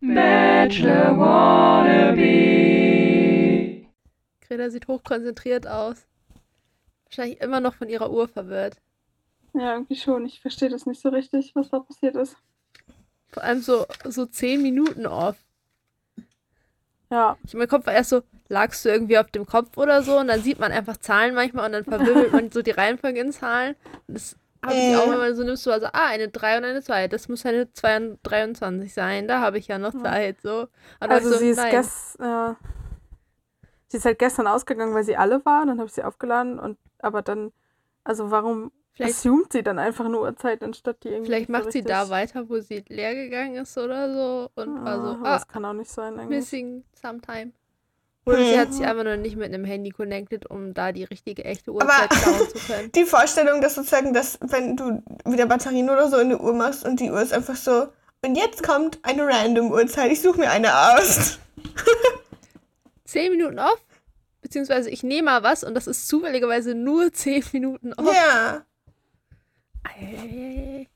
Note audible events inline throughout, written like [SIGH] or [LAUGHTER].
Bachelor Wannabe. Greta sieht hochkonzentriert aus. Wahrscheinlich immer noch von ihrer Uhr verwirrt. Ja, irgendwie schon. Ich verstehe das nicht so richtig, was da passiert ist. Vor allem so, so zehn Minuten off. Ja, Ich, mein Kopf war erst so, lagst du irgendwie auf dem Kopf oder so und dann sieht man einfach Zahlen manchmal und dann verwirbelt [LAUGHS] man so die Reihenfolge in Zahlen. Und das habe ich Äh. auch, wenn man so nimmst, so, also, ah, eine 3 und eine 2. Das muss eine 2 und 23 sein. Da habe ich ja noch Zeit, so. Und also so, sie ist nein. gest, äh, sie ist halt gestern ausgegangen, weil sie alle waren. Dann habe ich sie aufgeladen und aber dann, also warum Vielleicht, assumt sie dann einfach eine Uhrzeit, anstatt die irgendwie vielleicht so macht sie da weiter, wo sie leer gegangen ist oder so. Und war so, Ah, aber ah, das kann auch nicht sein eigentlich. missing sometime. Oder sie Hm. hat sich einfach nur nicht mit einem Handy connected, um da die richtige, echte Uhrzeit [LAUGHS] schauen zu können. Die Vorstellung, dass sozusagen, dass wenn du wieder Batterien oder so in die Uhr machst und die Uhr ist einfach so, und jetzt kommt eine random Uhrzeit, ich suche mir eine aus. Zehn Minuten off, beziehungsweise ich nehme mal was und das ist zufälligerweise nur zehn Minuten off. Ja. Eieiei.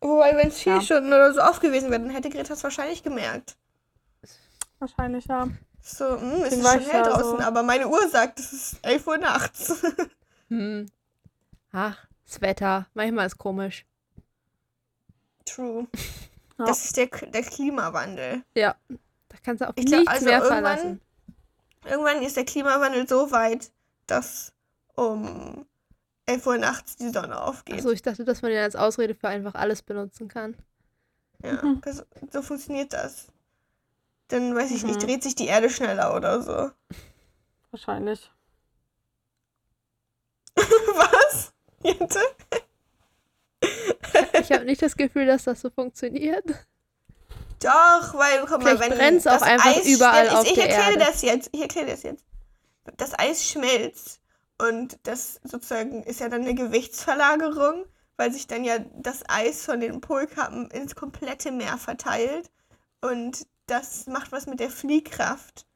Wobei, wenn es vier Ja. Stunden oder so off gewesen wäre, dann hätte Greta es wahrscheinlich gemerkt. Wahrscheinlich, ja. So, hm, es ist schon hell draußen, so- aber meine Uhr sagt, es ist 11 Uhr nachts. [LAUGHS] Hm. Ach, das Wetter. Manchmal ist komisch. True. [LAUGHS] Ja. Das ist der, der Klimawandel. Ja. Da kannst du auf Ich glaub, nichts also mehr irgendwann- verlassen. Irgendwann ist der Klimawandel so weit, dass um 11 Uhr nachts die Sonne aufgeht. Achso, ich dachte, dass man den als Ausrede für einfach alles benutzen kann. Ja, Mhm. das, so funktioniert das. Dann weiß ich nicht, Mhm. dreht sich die Erde schneller oder so. Wahrscheinlich. [LAUGHS] Was? Jente? Ich habe nicht das Gefühl, dass das so funktioniert. Doch, weil, guck mal, Vielleicht wenn brennt's auch das einfach Eis überall schnell- auf ich, ich der erkläre Erde. das jetzt. Ich erkläre das jetzt. Das Eis schmilzt und das sozusagen ist ja dann eine Gewichtsverlagerung, weil sich dann ja das Eis von den Polkappen ins komplette Meer verteilt und das macht was mit der Fliehkraft.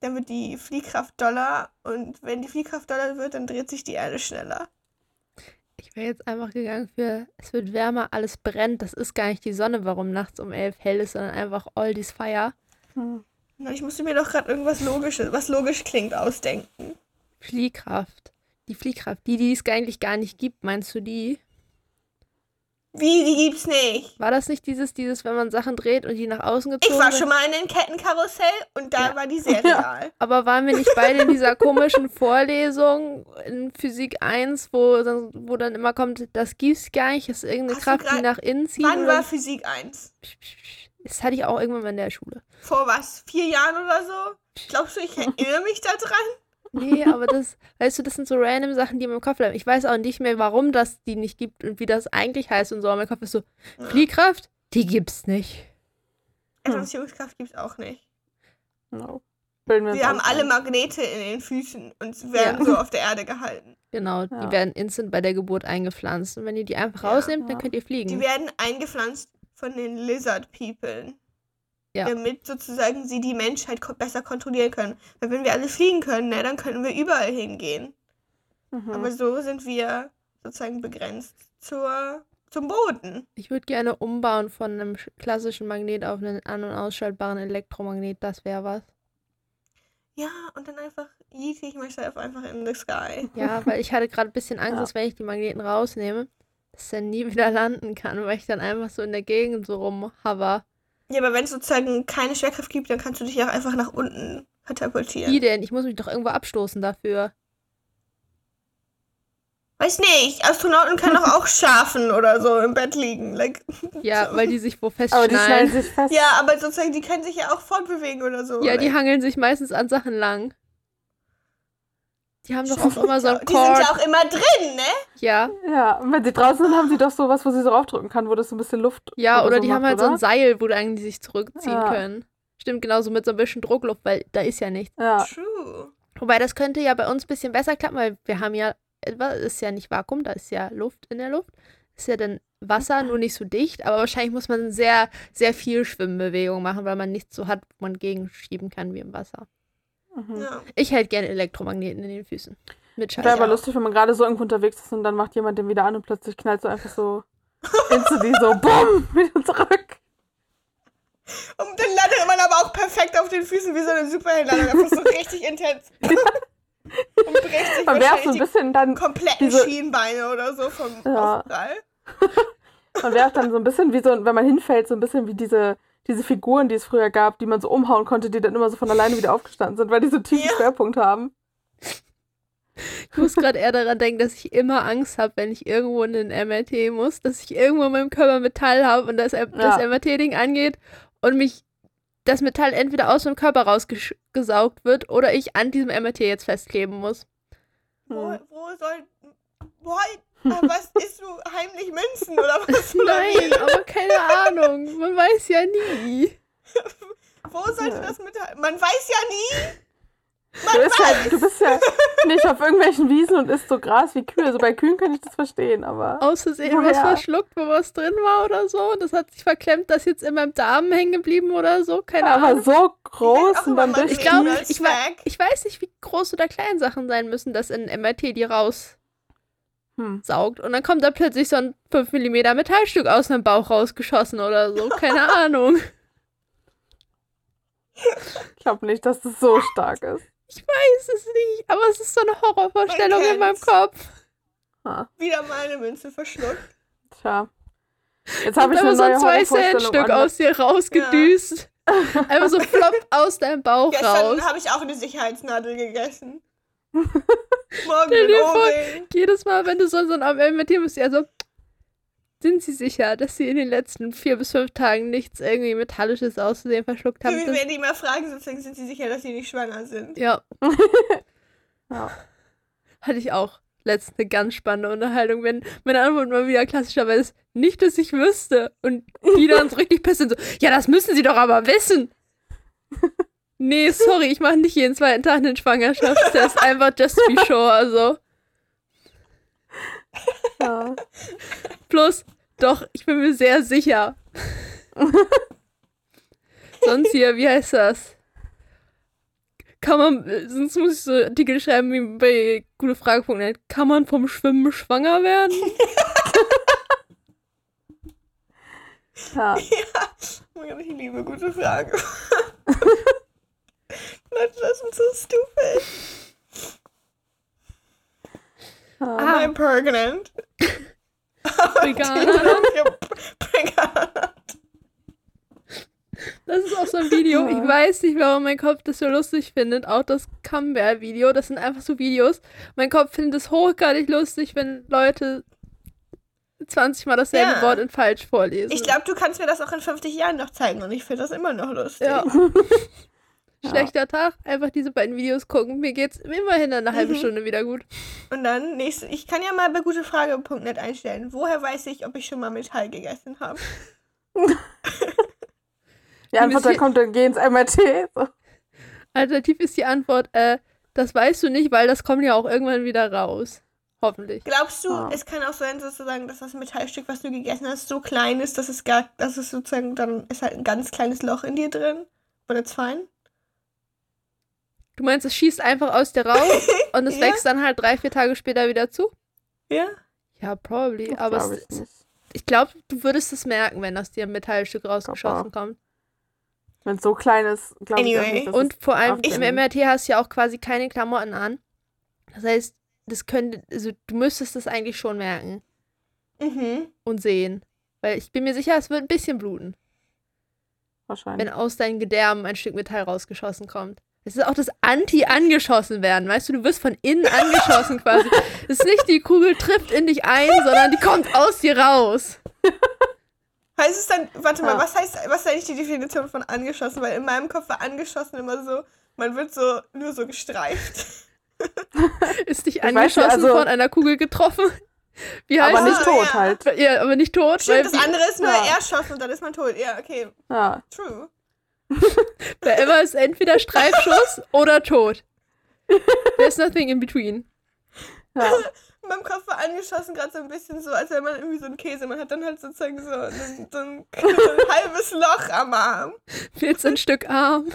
Dann wird die Fliehkraft doller und wenn die Fliehkraft doller wird, dann dreht sich die Erde schneller. Ich wäre jetzt einfach gegangen für, es wird wärmer, alles brennt. Das ist gar nicht die Sonne, warum nachts um elf hell ist, sondern einfach all this fire. Hm. Na, ich musste mir doch gerade irgendwas Logisches, was logisch klingt, ausdenken. Fliehkraft. Die Fliehkraft, die, die es eigentlich gar nicht gibt, meinst du die? Wie, die gibt's nicht. War das nicht dieses, dieses, wenn man Sachen dreht und die nach außen Ich gezogen war werden? schon mal in einem Kettenkarussell und da Ja. war die sehr [LAUGHS] real. Aber waren wir nicht beide in dieser komischen [LAUGHS] Vorlesung in Physik 1, wo, dann- wo dann immer kommt, das gibt's gar nicht, das ist irgendeine Hast Kraft, die nach innen zieht? Wann war Physik 1? Das hatte ich auch irgendwann mal in der Schule. Vor was? Vier Jahren oder so? Glaubst du, ich erinnere mich da dran? Nee, aber das, weißt du, das sind so random Sachen, die in meinem Kopf bleiben. Ich weiß auch nicht mehr, warum das die nicht gibt und wie das eigentlich heißt und so. Aber mein Kopf ist so, Fliehkraft? Die gibt's nicht. Anziehungskraft gibt's auch nicht. No. Wir haben alle. Magnete in den Füßen und werden Ja. so auf der Erde gehalten. Genau, die Ja. werden instant bei der Geburt eingepflanzt. Und wenn ihr die einfach Ja. rausnehmt, dann Ja. könnt ihr Die fliegen. werden eingepflanzt von den Lizard People. Ja. Damit sozusagen sie die Menschheit besser kontrollieren können. Weil wenn wir alle fliegen können, ne, dann können wir überall hingehen. Mhm. Aber so sind wir sozusagen begrenzt zur, zum Boden. Ich würde gerne umbauen von einem sch- klassischen Magnet auf einen an- und ausschaltbaren Elektromagnet. Das wäre was. Ja, und dann einfach yeet ich myself einfach in the sky. Ja, weil ich hatte gerade ein bisschen Angst, [LAUGHS] Ja. dass wenn ich die Magneten rausnehme, dass dann nie wieder landen kann, weil ich dann einfach so in der Gegend so rumhover. Ja, aber wenn es sozusagen keine Schwerkraft gibt, dann kannst du dich auch einfach nach unten katapultieren. Wie denn? Ich muss mich doch irgendwo abstoßen dafür. Weiß nicht, Astronauten können doch auch schlafen oder so im Bett liegen. Like, Ja, [LAUGHS] weil die sich wo Aber die sich fest. ja, aber sozusagen, die können sich ja auch fortbewegen oder so. Ja, die like. hangeln sich meistens an Sachen lang. Die haben doch auch immer so ein Die sind ja Cord. auch immer drin, ne? Ja, Ja, und wenn sie draußen sind, haben sie doch sowas, wo sie so raufdrücken kann, wo das so ein bisschen Luft ja, oder so die haben macht, halt so ein oder? Seil, wo dann die sich zurückziehen Ja. können. Stimmt, genauso mit so ein bisschen Druckluft, weil da ist ja nichts. Ja, True. Wobei das könnte ja bei uns ein bisschen besser klappen, weil wir haben ja, etwa- ist ja nicht Vakuum, da ist ja Luft in der Luft. Ist ja dann Wasser, nur nicht so dicht, aber wahrscheinlich muss man sehr, sehr viel Schwimmbewegung machen, weil man nichts so hat, wo man gegenschieben kann wie im Wasser. Mhm. Ja. Ich hätte gerne Elektromagneten in den Füßen. Mit Wäre Scheiße. aber lustig, wenn man gerade so irgendwo unterwegs ist und dann macht jemand den wieder an und plötzlich knallt so einfach so [LAUGHS] instantly so BUM! [LAUGHS] Wieder zurück. Und dann landet man aber auch perfekt auf den Füßen wie so eine Superheldenlandung. Einfach so [LAUGHS] richtig intens. Und bricht sich Man wäre so ein die bisschen dann, kompletten diese- Schienbeine oder so vom Ja. Aufprall. man wäre dann so ein bisschen wie so, wenn man hinfällt, so ein bisschen wie diese, diese Figuren, die es früher gab, die man so umhauen konnte, die dann immer so von alleine wieder aufgestanden sind, weil die so einen tiefen Ja. Schwerpunkt haben. Ich muss gerade eher daran denken, dass ich immer Angst habe, wenn ich irgendwo in den MRT muss, dass ich irgendwo in meinem Körper Metall habe und das, das Ja. MRT-Ding angeht und mich das Metall entweder aus meinem Körper rausgesaugt wird oder ich an diesem MRT jetzt festkleben muss. Wo, Hm. wo soll. Boah, aber was isst du heimlich Münzen oder was? Nein, aber keine Ahnung. Man weiß ja nie. [LAUGHS] Wo sollte Ja. das mit. Man weiß ja nie! Du, bist halt, du bist ja nicht auf irgendwelchen Wiesen und isst so Gras wie Kühe. Also bei Kühen kann ich das verstehen, aber. Aus Versehen Woher? was verschluckt, wo was drin war oder so. Und das hat sich verklemmt, das ist jetzt in meinem Darm hängen geblieben oder so. Keine aber Ahnung. so auch groß und dann durch Ich glaube, ich, ich weiß nicht, wie groß oder klein Sachen sein müssen, dass in MRT die raussaugt. Hm. Und dann kommt da plötzlich so ein 5 mm Metallstück aus meinem Bauch rausgeschossen oder so. Keine [LAUGHS] Ahnung. Ich glaube nicht, dass das so stark ist. Ich weiß es nicht, aber es ist so eine Horrorvorstellung in meinem. Kopf. Ha, Wieder mal eine Münze verschluckt. tja. Jetzt habe ich Einfach eine so ein neue Horrorvorstellung. 2-Cent-Stück an. aus dir rausgedüst. Einfach so plopp aus deinem Bauch raus. Gestern habe ich auch eine Sicherheitsnadel gegessen. Morgen Stell dir vor. Jedes Mal, wenn du so, so am MRT bist, ja so, sind Sie sicher, dass Sie in den letzten vier bis fünf Tagen nichts irgendwie Metallisches auszusehen verschluckt haben? Wir werden die mal fragen, sozusagen sind sie sicher, dass sie nicht schwanger sind. ja, [LAUGHS] Ja. hatte ich auch letztens eine ganz spannende Unterhaltung, wenn meine Antwort mal wieder klassischerweise ist, nicht, dass ich wüsste. Und die dann so richtig pissen, so, ja, das müssen Sie doch aber wissen. Nee, sorry, ich mache nicht jeden zweiten Tag einen Schwangerschaftstest, einfach just to be sure, also. Ja. Plus, doch, ich bin mir sehr sicher. Sonst hier, wie heißt das? Kann man, sonst muss ich so Artikel schreiben wie bei gutefrage.net. Kann man vom Schwimmen schwanger werden? Ja. Oh Gott, ich liebe gute Fragen. [LAUGHS] Leute, das sind so stupid. Ja. Ah. I'm pregnant. [LAUGHS] [LAUGHS] Pregnant. Das ist auch so ein Video. Ja. Ich weiß nicht, warum mein Kopf das so lustig findet. Auch das Camembert-Video. Das sind einfach so Videos. Mein Kopf findet es hochgradig lustig, wenn Leute 20 Mal dasselbe Ja. Wort in falsch vorlesen. Ich glaube, du kannst mir das auch in 50 Jahren noch zeigen und ich finde das immer noch lustig. Ja. [LAUGHS] Ja. Schlechter Tag, einfach diese beiden Videos gucken. Mir geht's immerhin eine halbe Mhm. Stunde wieder gut. Und dann nächste, ich kann ja mal bei gutefrage.net einstellen. Woher weiß ich, ob ich schon mal Metall gegessen habe? Die Antwort dann kommt, dann geh ins MRT. So. Alternativ ist die Antwort, äh, das weißt du nicht, weil das kommt ja auch irgendwann wieder raus. Hoffentlich. Glaubst du, Ah. es kann auch sein, sozusagen, dass das Metallstück, was du gegessen hast, so klein ist, dass es gar, dass es sozusagen, dann ist halt ein ganz kleines Loch in dir drin? Oder zwei? Du meinst, es schießt einfach aus dir raus [LAUGHS] und es Ja. wächst dann halt drei, vier Tage später wieder zu? Ja? Ja, probably. Das Aber glaub es, ich nicht. ich glaube, du würdest es merken, wenn aus dir ein Metallstück rausgeschossen kommt. Wenn es so klein ist, glaube ich Anyway. nicht, dass Und vor allem im MRT hast du ja auch quasi keine Klamotten an. Das heißt, das könnte, also du müsstest das eigentlich schon merken Mhm. und sehen. Weil ich bin mir sicher, es wird ein bisschen bluten, wahrscheinlich. wenn aus deinen Gedärmen ein Stück Metall rausgeschossen kommt. Es ist auch das Anti-angeschossen werden, weißt du, du wirst von innen angeschossen [LAUGHS] quasi. Es ist nicht die Kugel trifft in dich ein, sondern die kommt aus dir raus. Heißt es dann, warte mal, Ja. was heißt, was ist eigentlich die Definition von angeschossen? Weil in meinem Kopf war angeschossen immer so, man wird so, nur so gestreift. [LAUGHS] Ist dich angeschossen nicht, also- von einer Kugel getroffen? Wie heißt aber es? nicht tot ja. halt. Ja, aber nicht tot. Stimmt, weil das wie- andere ist nur Ja. erschossen und dann ist man tot. Ja, okay, Ja. true. [LAUGHS] Da immer ist entweder Streifschuss oder tot. There's nothing in between. ja. [LAUGHS] In meinem Kopf war angeschossen gerade so ein bisschen so, als wenn man irgendwie so einen Käse, man hat dann halt sozusagen so ein, so ein, [LAUGHS] ein halbes Loch am Arm. 14 Stück Arm.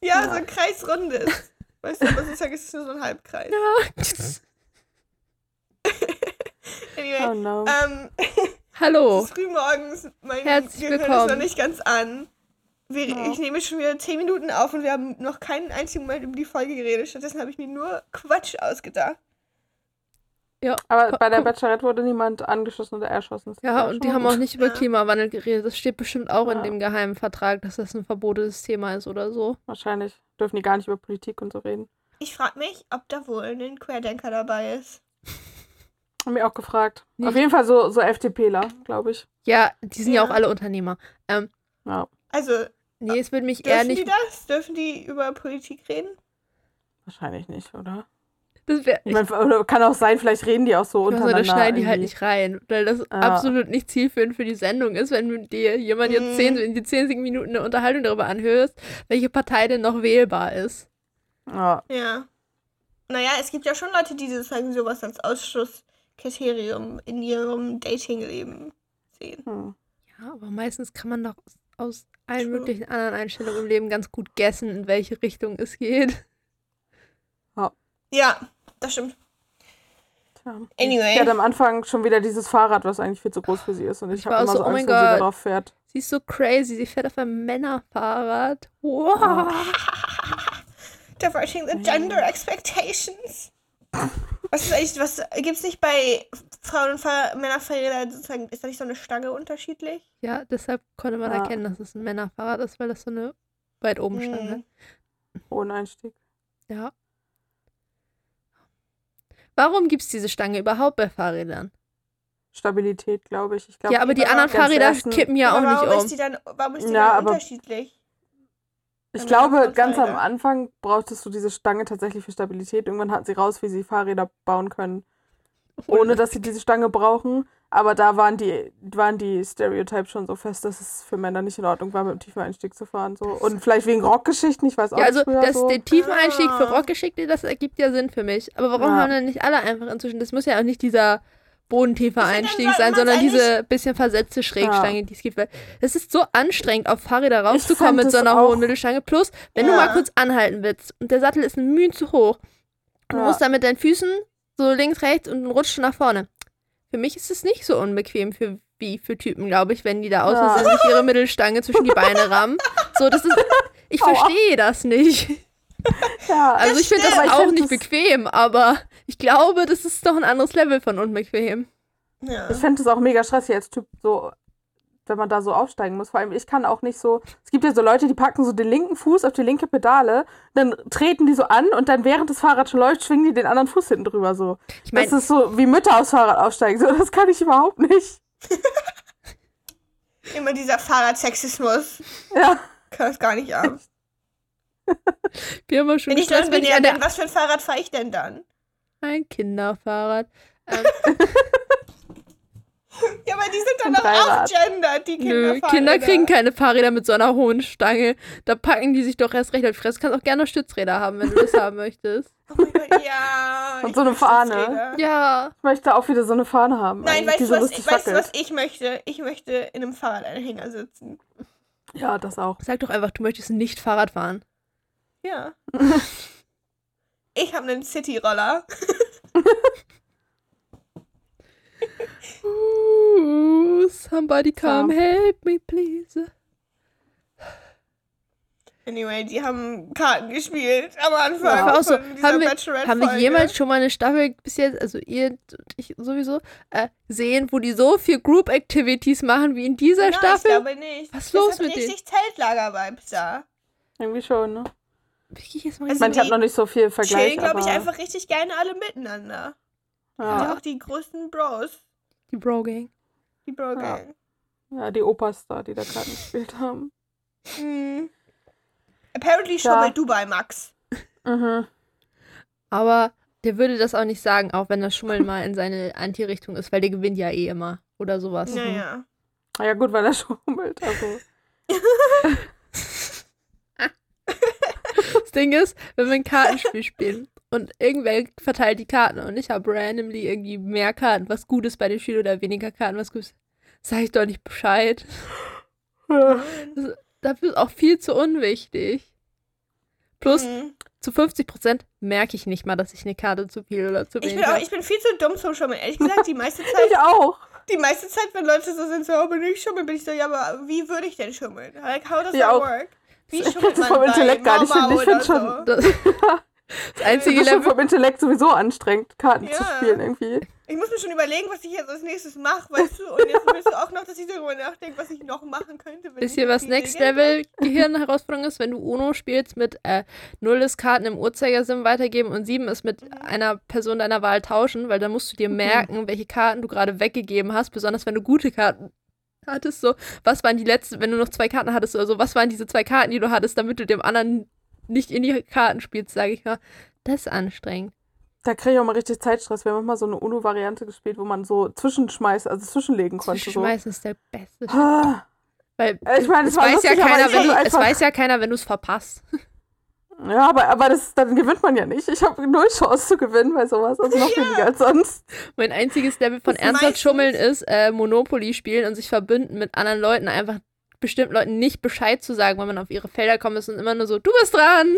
Ja, Ja. so ein kreisrundes. Weißt du, aber sozusagen ist es nur so ein Halbkreis. Anyway, Oh no. ähm, Hallo. es ist frühmorgens, mein Herzlich Gehirn ist willkommen. noch nicht ganz an. Wir, Ja. Ich nehme schon wieder 10 Minuten auf und wir haben noch keinen einzigen Moment über die Folge geredet. Stattdessen habe ich mir nur Quatsch ausgedacht. Aber Gu- bei der. Bachelorette wurde niemand angeschossen oder erschossen. Das Ja, und die haben gut. auch nicht über Ja. Klimawandel geredet. Das steht bestimmt auch in Ja. dem geheimen Vertrag, dass das ein verbotenes Thema ist oder so. Wahrscheinlich dürfen die gar nicht über Politik und so reden. Ich frage mich, ob da wohl ein Querdenker dabei ist. [LAUGHS] Haben wir auch gefragt. Nicht. Auf jeden Fall so, so FDPler, glaube ich. Ja, die sind ja. Ja. auch alle Unternehmer. Ähm, Ja, Also, nee, es würde mich eher dürfen die nicht. das? Dürfen die über Politik reden? wahrscheinlich nicht, oder? Das wär, Ich meine, oder kann auch sein, vielleicht reden die auch so Also, untereinander. das schneiden die halt nicht rein, weil das Ja. absolut nicht zielführend für die Sendung ist, wenn dir jemand jetzt Mhm. zehn, in die 10 Minuten eine Unterhaltung darüber anhörst, welche Partei denn noch wählbar ist. Ja, Ja. Naja, es gibt ja schon Leute, die sozusagen sowas als Ausschlusskriterium in ihrem Datingleben sehen. hm. Ja, aber meistens kann man doch aus- allen möglichen anderen Einstellungen im Leben ganz gut guessen, in welche Richtung es geht. Ja, das stimmt. Tja. Anyway. Sie hat am Anfang schon wieder dieses Fahrrad, was eigentlich viel zu groß für sie ist. Und ich Ich habe immer so, so oh Angst, mein wenn sie da Gott. drauf fährt. Sie ist so crazy, sie fährt auf einem Männerfahrrad. Wow. [LAUGHS] Ah. Diverting the gender expectations. [LAUGHS] Was ist eigentlich, was gibt's nicht bei Frauen und Fahr Männerfahrrädern sozusagen, ist da nicht so eine Stange unterschiedlich? Ja, deshalb konnte man Ja. erkennen, dass es ein Männerfahrrad ist, weil das so eine weit oben stand. Mhm. hat. Hohen Einstieg. Ja. Warum gibt es diese Stange überhaupt bei Fahrrädern? Stabilität, glaube ich. ich glaub, ja, aber die anderen ganz Fahrräder ersten- kippen ja auch warum nicht ist um. die dann, warum ist die Ja, dann aber- unterschiedlich? Ich Dann glaube, ganz am. Anfang brauchtest du diese Stange tatsächlich für Stabilität. Irgendwann hatten sie raus, wie sie Fahrräder bauen können, ohne dass sie diese Stange brauchen. Aber da waren die, waren die Stereotypes schon so fest, dass es für Männer nicht in Ordnung war, mit dem tiefen Einstieg zu fahren. So. Und vielleicht wegen Rockgeschichten, ich weiß auch Ja, also nicht das, so. den tiefen Einstieg für Ah. Rockgeschickte, das ergibt ja Sinn für mich. Aber warum Ja. haben denn nicht alle einfach inzwischen? Das muss ja auch nicht dieser bodentiefe Ich find, dann Einstieg sollte sein, sondern diese bisschen versetzte Schrägstange, die es gibt. Weil es ist so anstrengend, auf Fahrräder rauszukommen mit so einer auch- hohen Mittelstange. Plus, wenn du Ja. mal kurz anhalten willst und der Sattel ist ein Mühe zu hoch, du Ja. musst dann mit deinen Füßen so links, rechts und du nach vorne. Für mich ist es nicht so unbequem für wie für Typen, glaube ich, wenn die da außen Ja. sind, sich ihre Mittelstange zwischen die Beine rammen. So, das ist. [LAUGHS] Ich verstehe das nicht. Ja, [LAUGHS] Also ich finde das auch find nicht das- bequem, aber ich glaube, das ist doch ein anderes Level von unbequem. Ja. Ich fände es auch mega stressig als Typ, so, wenn man da so aufsteigen muss. Vor allem, ich kann auch nicht so. Es gibt ja so Leute, die packen so den linken Fuß auf die linke Pedale, dann treten die so an und dann während das Fahrrad schon läuft, schwingen die den anderen Fuß hinten drüber so. Ich Das meine, ist so wie Mütter aufs Fahrrad aufsteigen. So, das kann ich überhaupt nicht. [LAUGHS] Immer dieser Fahrradsexismus. Ja. Kann das gar nicht ab. Wir haben ja schon Wenn ich wenn bin, ja, was für ein Fahrrad fahre ich denn dann? ein Kinderfahrrad. [LAUGHS] Ähm, Ja, aber die sind dann doch auch gendert, die nö, Kinder. Kinder kriegen keine Fahrräder mit so einer hohen Stange. Da packen die sich doch erst recht auf die Fresse. Du kannst auch gerne noch Stützräder haben, wenn du das haben möchtest. Oh mein Gott, ja. Und ich so eine Fahne. Ja. Ich möchte auch wieder so eine Fahne haben. Nein, weißt du, was, ich, weißt du, was ich möchte? Ich möchte in einem Fahrradanhänger sitzen. Ja, das auch. Sag doch einfach, du möchtest nicht Fahrrad fahren. Ja. [LAUGHS] ich habe einen City-Roller. Ooh, somebody come Ja. help me, please. Anyway, die haben Karten gespielt am Anfang. Ja, so. Haben wir, haben wir jemals schon mal eine Staffel bis jetzt, also ihr und ich sowieso, äh, gesehen, wo die so viel Group Activities machen wie in dieser Nein, Staffel? Ich glaube nicht. Was ist das los hat mit denen? richtig Zeltlager-Vibes da. Irgendwie schon, ne? Mal Also Ich meine, ich habe die noch nicht so viel Vergleich. Chillen, glaube ich, einfach richtig gerne alle miteinander. Ja, Ja. Auch die größten Bros. die Bro Gang. Die Bro-Gang. ja, die Opas da, die da Karten gespielt haben. Mhm. Apparently Ja. schummelt du bei Max. Mhm. Aber der würde das auch nicht sagen, auch wenn das Schummeln mal in seine Anti-Richtung ist, weil der gewinnt ja eh immer. Oder sowas. Naja. Ja, gut, weil er schummelt. Also. [LAUGHS] [LAUGHS] Das Ding ist, wenn wir ein Kartenspiel spielen und irgendwer verteilt die Karten und ich habe randomly irgendwie mehr Karten, was gut ist bei dem Spiel oder weniger Karten, was gut ist, sage ich doch nicht Bescheid. [LAUGHS] Ja. Dafür ist auch viel zu unwichtig. Plus, Mhm. zu 50% merke ich nicht mal, dass ich eine Karte zu viel oder zu Ich wenig bin, auch, habe. ich bin viel zu dumm zum Schummeln. Ehrlich gesagt, die meiste [LAUGHS] Zeit Ich auch. die meiste Zeit, wenn Leute so sind, so, oh, bin ich schummeln, bin ich so, ja, aber wie würde ich denn schummeln? Like, how does Ja, that auch. work? Wie man vom Intellekt gar nicht. Find- ich find oder schon- Das, das [LAUGHS] Das einzige ist schon Level. vom Intellekt sowieso anstrengend, Karten zu Ja. spielen irgendwie. Ich muss mir schon überlegen, was ich jetzt als nächstes mache, weißt du? Und jetzt willst du auch noch, dass ich darüber nachdenke, was ich noch machen könnte. Wenn Wisst ihr, ich was Next Level Gehirnherausforderung ist? Wenn du Uno spielst mit äh, 0 ist Karten im Uhrzeigersinn weitergeben und 7 ist mit einer Person deiner Wahl tauschen, weil dann musst du dir merken, welche Karten du gerade weggegeben hast, besonders wenn du gute Karten hattest. So, was waren die letzten, wenn du noch zwei Karten hattest oder so, was waren diese zwei Karten, die du hattest, damit du dem anderen nicht in die Karten spielst, sage ich mal. Das ist anstrengend. Da kriege ich auch mal richtig Zeitstress. Wir haben mal so eine UNO-Variante gespielt, wo man so zwischenschmeißt, also zwischenlegen konnte. So. Schmeißen ist der beste. Ah. Weil ich meine, es weiß ja keiner, wenn du, es weiß ja keiner, wenn du es verpasst. Ja, aber, aber das, dann gewinnt man ja nicht. Ich habe null Chance zu gewinnen bei sowas. Also noch weniger als sonst. Mein einziges Level von Das ernsthaft Schummeln ist äh, Monopoly spielen und sich verbünden mit anderen Leuten, einfach bestimmten Leuten nicht Bescheid zu sagen, wenn man auf ihre Felder kommt ist und immer nur so, du bist dran!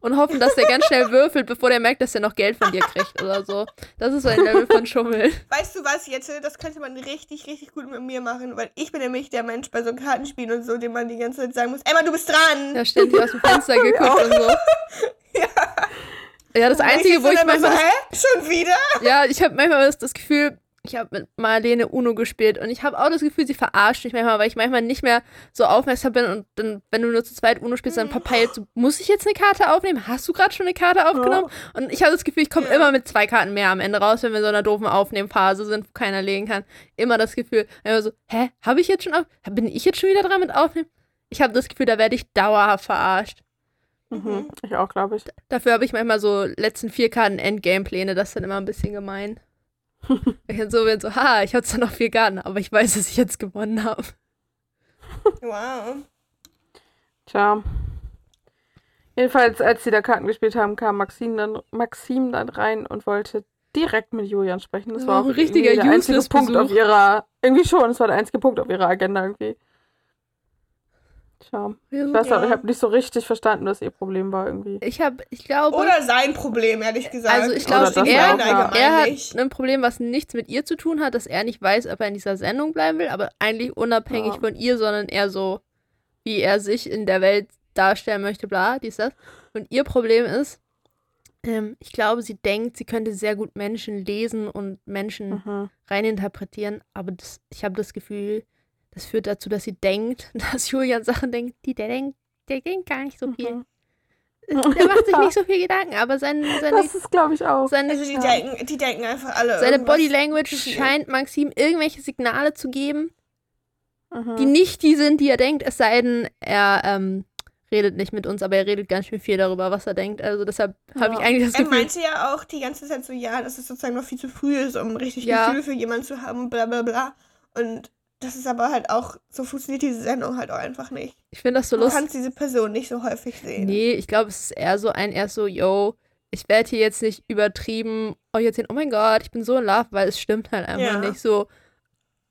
Und hoffen, dass der ganz schnell würfelt, bevor der merkt, dass er noch Geld von dir kriegt oder so. Das ist so ein Level von Schummeln. Weißt du was, jetzt? Das könnte man richtig, richtig gut mit mir machen, weil ich bin nämlich der Mensch bei so Kartenspielen und so, dem man die ganze Zeit sagen muss, Emma, du bist dran! Ja, ständig aus dem Fenster [LAUGHS] geguckt und so. Ja, das Einzige, wo ich manchmal so, das hä? Schon wieder? Ja, ich habe manchmal das, das Gefühl, ich habe mit Marlene Uno gespielt und ich habe auch das Gefühl, sie verarscht mich manchmal, weil ich manchmal nicht mehr so aufmerksam bin und dann, wenn du nur zu zweit Uno spielst, dann verpeilt du, muss ich jetzt eine Karte aufnehmen? Hast du gerade schon eine Karte aufgenommen? Und ich habe das Gefühl, ich komme Ja. immer mit zwei Karten mehr am Ende raus, wenn wir in so einer doofen Aufnehmphase sind, wo keiner legen kann. Immer das Gefühl, immer so, hä, habe ich jetzt schon auf, bin ich jetzt schon wieder dran mit aufnehmen? Ich habe das Gefühl, da werde ich dauerhaft verarscht. Mhm. Ich auch, glaube ich. Dafür habe ich manchmal so letzten vier Karten Endgame-Pläne, das ist dann immer ein bisschen gemein. Ich dann so bin, so, ha, ich hatte zwar noch vier Karten, aber ich weiß, dass ich jetzt gewonnen habe. Wow. Tja. Jedenfalls, als sie da Karten gespielt haben, kam Maxim dann, Maxim dann rein und wollte direkt mit Julian sprechen. Das war war auch ein richtiger der einzige. Punkt auf ihrer. Irgendwie schon, das war der einzige Punkt auf ihrer Agenda irgendwie. Tja. Ich weiß Ja. aber, ich habe nicht so richtig verstanden, was ihr Problem war irgendwie. Ich habe, ich glaube, Oder sein Problem, ehrlich gesagt. also ich glaube, er, auch, er hat ein Problem, was nichts mit ihr zu tun hat, dass er nicht weiß, ob er in dieser Sendung bleiben will, aber eigentlich unabhängig Ja. von ihr, sondern eher so, wie er sich in der Welt darstellen möchte, bla, dies, das. Und ihr Problem ist, ähm, ich glaube, sie denkt, sie könnte sehr gut Menschen lesen und Menschen Mhm. reininterpretieren, aber das, ich habe das Gefühl, das führt dazu, dass sie denkt, [LAUGHS] dass Julian Sachen denkt, die der denkt, der denkt gar nicht so viel. Mhm. Der macht sich nicht so viel Gedanken, aber sein, seine, Das ist, glaube ich, auch. seine, Also die denken, die denken einfach alle. seine Body Language scheint Maxim irgendwelche Signale zu geben, Mhm. die nicht die sind, die er denkt, es sei denn, er ähm, redet nicht mit uns, aber er redet ganz schön viel darüber, was er denkt. Also deshalb habe ich Ja. eigentlich das Er Gefühl, meinte ja auch die ganze Zeit so, ja, dass es sozusagen noch viel zu früh ist, um richtig Ja. Gefühle für jemanden zu haben, bla bla bla. Und das ist aber halt auch, so funktioniert diese Sendung halt auch einfach nicht. ich finde das so Du lustig. kannst diese Person nicht so häufig sehen. Nee, ich glaube, es ist eher so ein, eher so, yo, ich werde hier jetzt nicht übertrieben euch erzählen, oh mein Gott, ich bin so in Love, weil es stimmt halt einfach Ja. nicht so.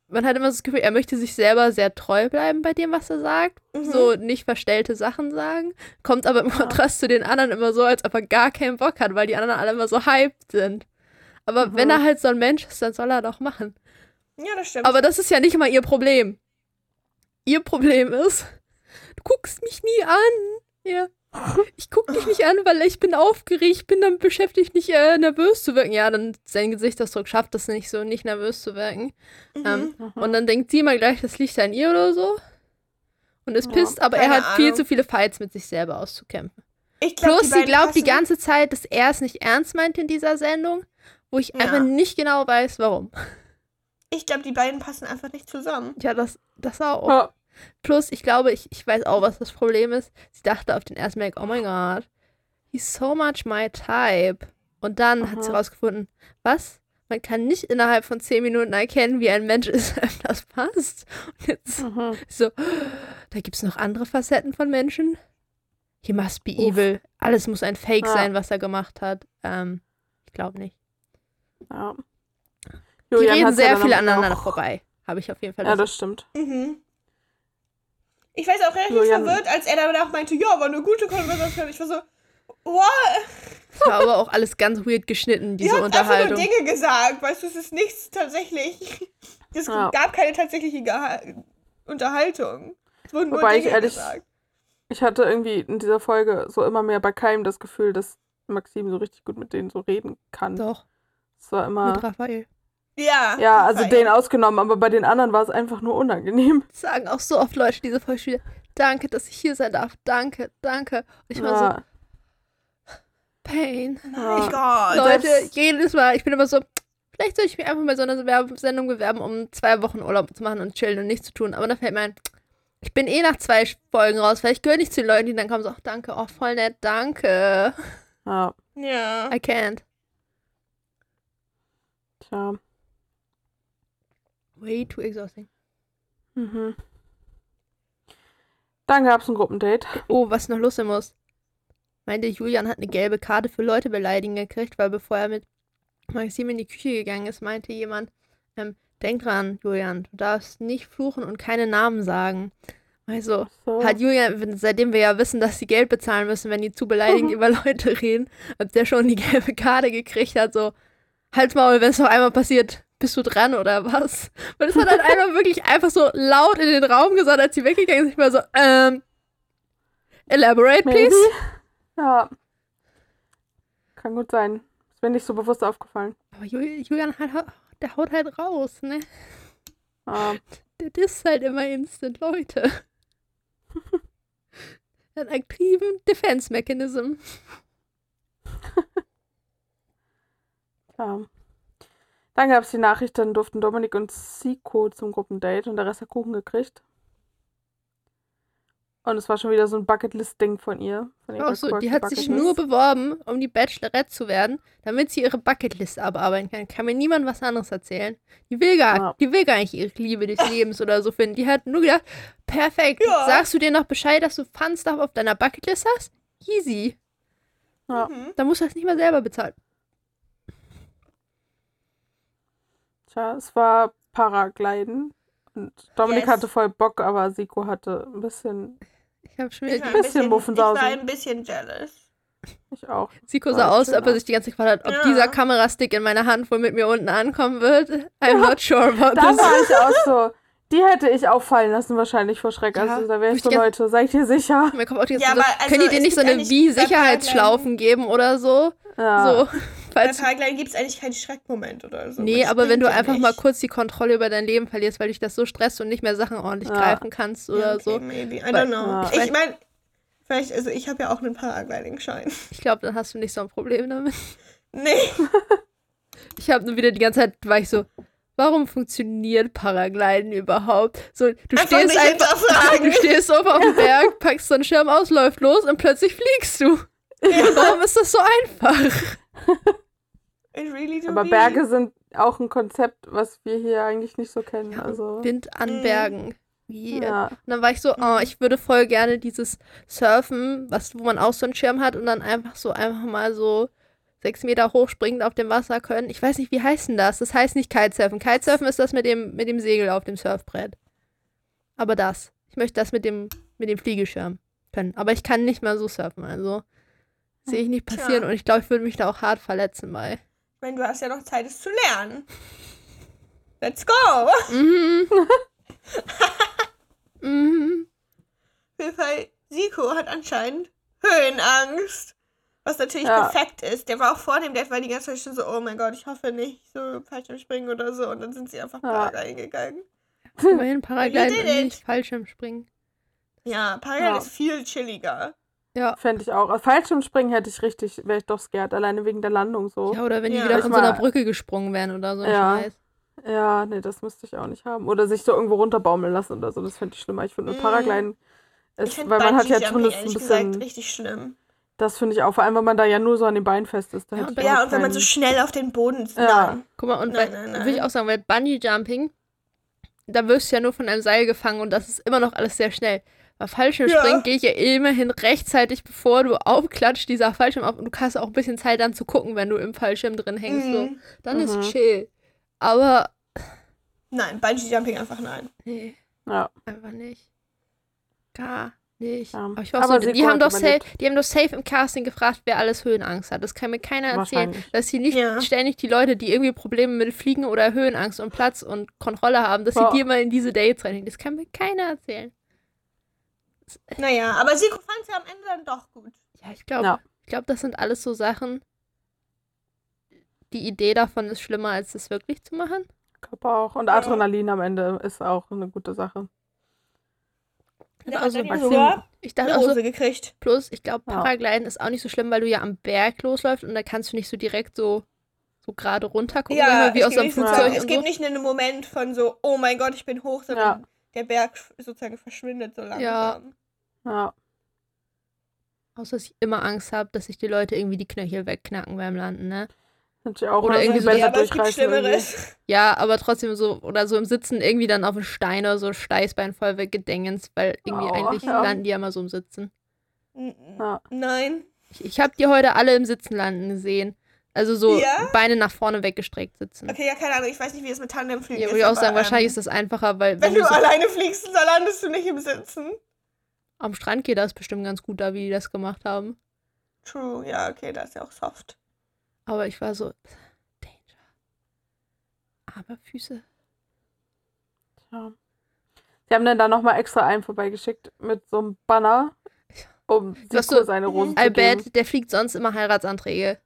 Man hat immer das Gefühl, er möchte sich selber sehr treu bleiben bei dem, was er sagt. Mhm. So nicht verstellte Sachen sagen. Kommt aber im Kontrast zu den anderen immer so, als ob er gar keinen Bock hat, weil die anderen alle immer so hyped sind. Aber Mhm. wenn er halt so ein Mensch ist, dann soll er doch machen. Ja, das stimmt. Aber das ist ja nicht immer ihr Problem. Ihr Problem ist, du guckst mich nie an. Ja. Ich guck dich nicht an, weil ich bin aufgeregt, bin damit beschäftigt, nicht äh, nervös zu wirken. Ja, dann sein Gesichtsausdruck schafft es nicht so, nicht nervös zu wirken. Mhm. Ähm, Mhm. und dann denkt sie immer gleich, das liegt an ihr oder so. Und ist Ja, pisst, aber er hat viel Ahnung. zu viele Fights mit sich selber auszukämpfen. ich glaub, Plus, sie glaubt die ganze Zeit, dass er es nicht ernst meint in dieser Sendung, wo ich Ja. einfach nicht genau weiß, warum. Ich glaube, die beiden passen einfach nicht zusammen. Ja, das, das auch. Ja. Plus, ich glaube, ich, ich weiß auch, was das Problem ist. Sie dachte auf den ersten Blick, oh mein Gott, he's so much my type. Und dann hat sie Aha. rausgefunden, was? Man kann nicht innerhalb von zehn Minuten erkennen, wie ein Mensch ist, [LAUGHS] einem das passt. Und jetzt Mhm. so, da gibt es noch andere Facetten von Menschen. He must be Uff. evil. Alles muss ein Fake Ja. sein, was er gemacht hat. Ähm, ich glaube nicht. Ja. Die Julian reden hat's ja sehr viel aneinander auch- vorbei. Habe ich auf jeden Fall. Ja, das das stimmt. Mhm. Ich weiß auch relativ Julian- verwirrt, als er dann auch meinte, ja, war eine gute Konversation. Ich war so, what? Das war aber auch alles ganz weird geschnitten, Die diese hat einfach nur Unterhaltung. Dinge gesagt, weißt du, es ist nichts tatsächlich. [LAUGHS] Es Ja. gab keine tatsächliche Geha Unterhaltung. Es wurden nur Wobei ich Dinge ehrlich- gesagt. Ich hatte irgendwie in dieser Folge so immer mehr bei Keim das Gefühl, dass Maxim so richtig gut mit denen so reden kann. Doch, Es war immer. mit Raphael. Ja. Ja, also den ausgenommen, aber bei den anderen war es einfach nur unangenehm. Das sagen auch so oft Leute diese Folge wieder. Danke, dass ich hier sein darf. Danke, danke. Und ich war so, Ja, Pain. Mein Ja. Gott. Leute, das- jedes Mal, ich bin immer so, vielleicht soll ich mich einfach mal so eine Sendung bewerben, um zwei Wochen Urlaub zu machen und chillen und nichts zu tun. Aber dann fällt mir ein, ich bin eh nach zwei Folgen raus. Vielleicht gehöre ich zu den Leuten, die dann kommen so, ach, danke, oh, voll nett, danke. ja, Ja. I can't. tja. Way too exhausting. Mhm. Dann gab es ein Gruppendate. Oh, was noch los sein muss. Meinte, Julian hat eine gelbe Karte für Leute beleidigen gekriegt, weil bevor er mit Maxim in die Küche gegangen ist, meinte jemand, ähm, denk dran, Julian, du darfst nicht fluchen und keine Namen sagen. Also, So. hat Julian, seitdem wir ja wissen, dass sie Geld bezahlen müssen, wenn die zu beleidigend [LAUGHS] über Leute reden, ob der schon die gelbe Karte gekriegt hat, so, halt's Maul, wenn es noch einmal passiert, bist du dran oder was? Und es hat halt einfach [LAUGHS] wirklich einfach so laut in den Raum gesagt, als sie weggegangen sind, ich war so, ähm, elaborate, Maybe? please? Ja. Kann gut sein. Ist mir nicht so bewusst aufgefallen. Aber Ju- Julian, halt, der haut halt raus, ne? Ja. Der ist halt immer instant, Leute. [LAUGHS] Einen aktiven Defense Mechanism. [LAUGHS] Ja. Dann gab es die Nachricht, dann durften Dominik und Siko zum Gruppendate und der Rest hat Kuchen gekriegt. Und es war schon wieder so ein Bucketlist-Ding von ihr. Von Auch so, die hat sich nur beworben, um die Bachelorette zu werden, damit sie ihre Bucketlist abarbeiten kann. Kann mir niemand was anderes erzählen. Die will gar, Ja. die will gar nicht ihre Liebe des Lebens oder so finden. Die hat nur gedacht, perfekt, Ja. sagst du dir noch Bescheid, dass du Fun Stuff auf deiner Bucketlist hast? Easy. Ja. Mhm. Dann musst du das nicht mal selber bezahlen. Tja, es war Paragliden. Und Dominik Yes. hatte voll Bock, aber Siko hatte ein bisschen. Ich habe schon wieder ein bisschen bisschen, ich Muffensausen. war ein bisschen jealous. Ich auch. Siko sah aus, schön ob er aus. sich die ganze Zeit gefragt hat, ob Ja. dieser Kamerastick in meiner Hand wohl mit mir unten ankommen wird. I'm not sure about Da this. war ich auch [LAUGHS] so. Die hätte ich auch fallen lassen, wahrscheinlich vor Schreck. Ja, Also da wäre ich so, Leute, seid ihr sicher? Mir kommt auch die ganze Ja, Zeit so, aber also können die dir es nicht so eine wie Sicherheitsschlaufen geben oder so? Ja. So, Bei falls, Paragliden gibt es eigentlich keinen Schreckmoment oder so. nee, aber wenn du ja einfach nicht. mal kurz die Kontrolle über dein Leben verlierst, weil dich das so stresst und nicht mehr Sachen ordentlich Ja. greifen kannst oder ja, okay, so. Maybe. I don't know. Ja. Ich meine, vielleicht, also ich habe ja auch einen Paragliding-Schein. Ich glaube, dann hast du nicht so ein Problem damit. Nee. [LAUGHS] Ich habe nur wieder die ganze Zeit, war ich so, warum funktioniert Paragliden überhaupt? So, du Einfach stehst einfach, [LAUGHS] du stehst oben auf dem Berg, packst so einen Schirm aus, läuft los und plötzlich fliegst du. Warum ist das so einfach? Really do Aber be. Berge sind auch ein Konzept, was wir hier eigentlich nicht so kennen. Ja, Also, Wind an Mhm. Bergen. Wie, ja. Und dann war ich so, oh, ich würde voll gerne dieses Surfen, was, wo man auch so einen Schirm hat und dann einfach so einfach mal so sechs Meter hochspringend auf dem Wasser können. Ich weiß nicht, wie heißt denn das? Das heißt nicht Kitesurfen. Kitesurfen ist das mit dem, mit dem Segel auf dem Surfbrett. Aber das. Ich möchte das mit dem, mit dem Fliegeschirm können. Aber ich kann nicht mal so surfen, also sehe ich nicht Tja. passieren und ich glaube, ich würde mich da auch hart verletzen bei. Ich meine, du hast ja noch Zeit, es zu lernen. Let's go! Mhm. [LAUGHS] mhm. Auf jeden Fall, Siko hat anscheinend Höhenangst. Was natürlich Ja. perfekt ist. Der war auch vor dem Date, weil die ganze Zeit schon so, oh mein Gott, ich hoffe nicht, so Fallschirmspringen oder so. Und dann sind sie einfach Ja. Paragliding gegangen. Immerhin [LAUGHS] Paragliden und nicht Fallschirmspringen. Ja, Paragliding Ja. ist viel chilliger. Ja. Fände ich auch. Auf Fallschirmspringen hätte ich richtig, wäre ich doch scared, alleine wegen der Landung so. Ja, oder wenn die Ja. wieder Ich von so einer Brücke gesprungen wären oder so ein Ja. Scheiß. Ja, nee, das müsste ich auch nicht haben. Oder sich so irgendwo runterbaumeln lassen oder so. Das fände ich schlimmer. Ich finde mit Mm. Paragliden ist, weil man hat ja zumindest ein bisschen. gesagt richtig schlimm. Das finde ich auch, vor allem, wenn man da ja nur so an den Beinen fest ist. Da Ja, und Ja, und wenn man so schnell auf den Boden Ja. Nein. Guck mal, und Nein, bei, nein, nein. will ich auch sagen, weil Bungee Jumping, da wirst du ja nur von einem Seil gefangen und das ist immer noch alles sehr schnell. Bei Fallschirmspringen Ja. gehe ich ja immerhin rechtzeitig, bevor du aufklatscht, dieser Fallschirm auf und du hast auch ein bisschen Zeit dann zu gucken, wenn du im Fallschirm drin hängst. So. Mhm. Dann Mhm. ist chill. Aber Nein, Bungee Jumping einfach nein. nee, Ja. einfach nicht. Gar nicht. Ja. Aber ich war Aber so, die haben, doch safe, die haben doch safe im Casting gefragt, wer alles Höhenangst hat. Das kann mir keiner erzählen, dass sie nicht Ja. ständig die Leute, die irgendwie Probleme mit Fliegen oder Höhenangst und Platz und Kontrolle haben, dass Ja. sie die mal in diese Dates reinnehmen. Das kann mir keiner erzählen. Naja, aber Siko fand es ja am Ende dann doch gut. Ja, ich glaube, Ja. ich glaube, das sind alles so Sachen. Die Idee davon ist schlimmer, als es wirklich zu machen. Ich glaube auch. Und Adrenalin am Ende ist auch eine gute Sache. Der Also Ich dachte auch so, gekriegt. plus, ich glaube, Ja. Paragliden ist auch nicht so schlimm, weil du ja am Berg losläufst und da kannst du nicht so direkt so, so gerade runter gucken, Ja, wie es aus gibt einem nicht Flugzeug es gibt so. nicht einen Moment von so, oh mein Gott, ich bin hoch, sondern der Berg sozusagen verschwindet so langsam. Ja. Ja. Außer, dass ich immer Angst habe, dass sich die Leute irgendwie die Knöchel wegknacken beim Landen, ne? Hätte ich auch Oder mal irgendwie so ja, aber es gibt. Schlimmeres. Ja, aber trotzdem so, oder so im Sitzen irgendwie dann auf den Stein oder so Steißbein voll weggedängens, weil irgendwie Aua, eigentlich ja. landen die ja immer so im Sitzen. Ja. Nein. Ich, ich habe die heute alle im Sitzen landen gesehen. Also so Ja? Beine nach vorne weggestreckt sitzen. Okay, ja, keine Ahnung, ich weiß nicht, wie es mit Tandemfliegen Ja, ist. würde ich auch sagen, wahrscheinlich ähm, ist das einfacher, weil Wenn wenn, du du so alleine fliegst, dann landest du nicht im Sitzen. Am Strand geht, das bestimmt ganz gut da, wie die das gemacht haben. True, ja, okay, das ist ja auch soft. Aber ich war so, Danger. Aber Füße. Ja. Sie haben dann da nochmal extra einen vorbeigeschickt mit so einem Banner, um du- seine Rose I zu geben. bet, der fliegt sonst immer Heiratsanträge.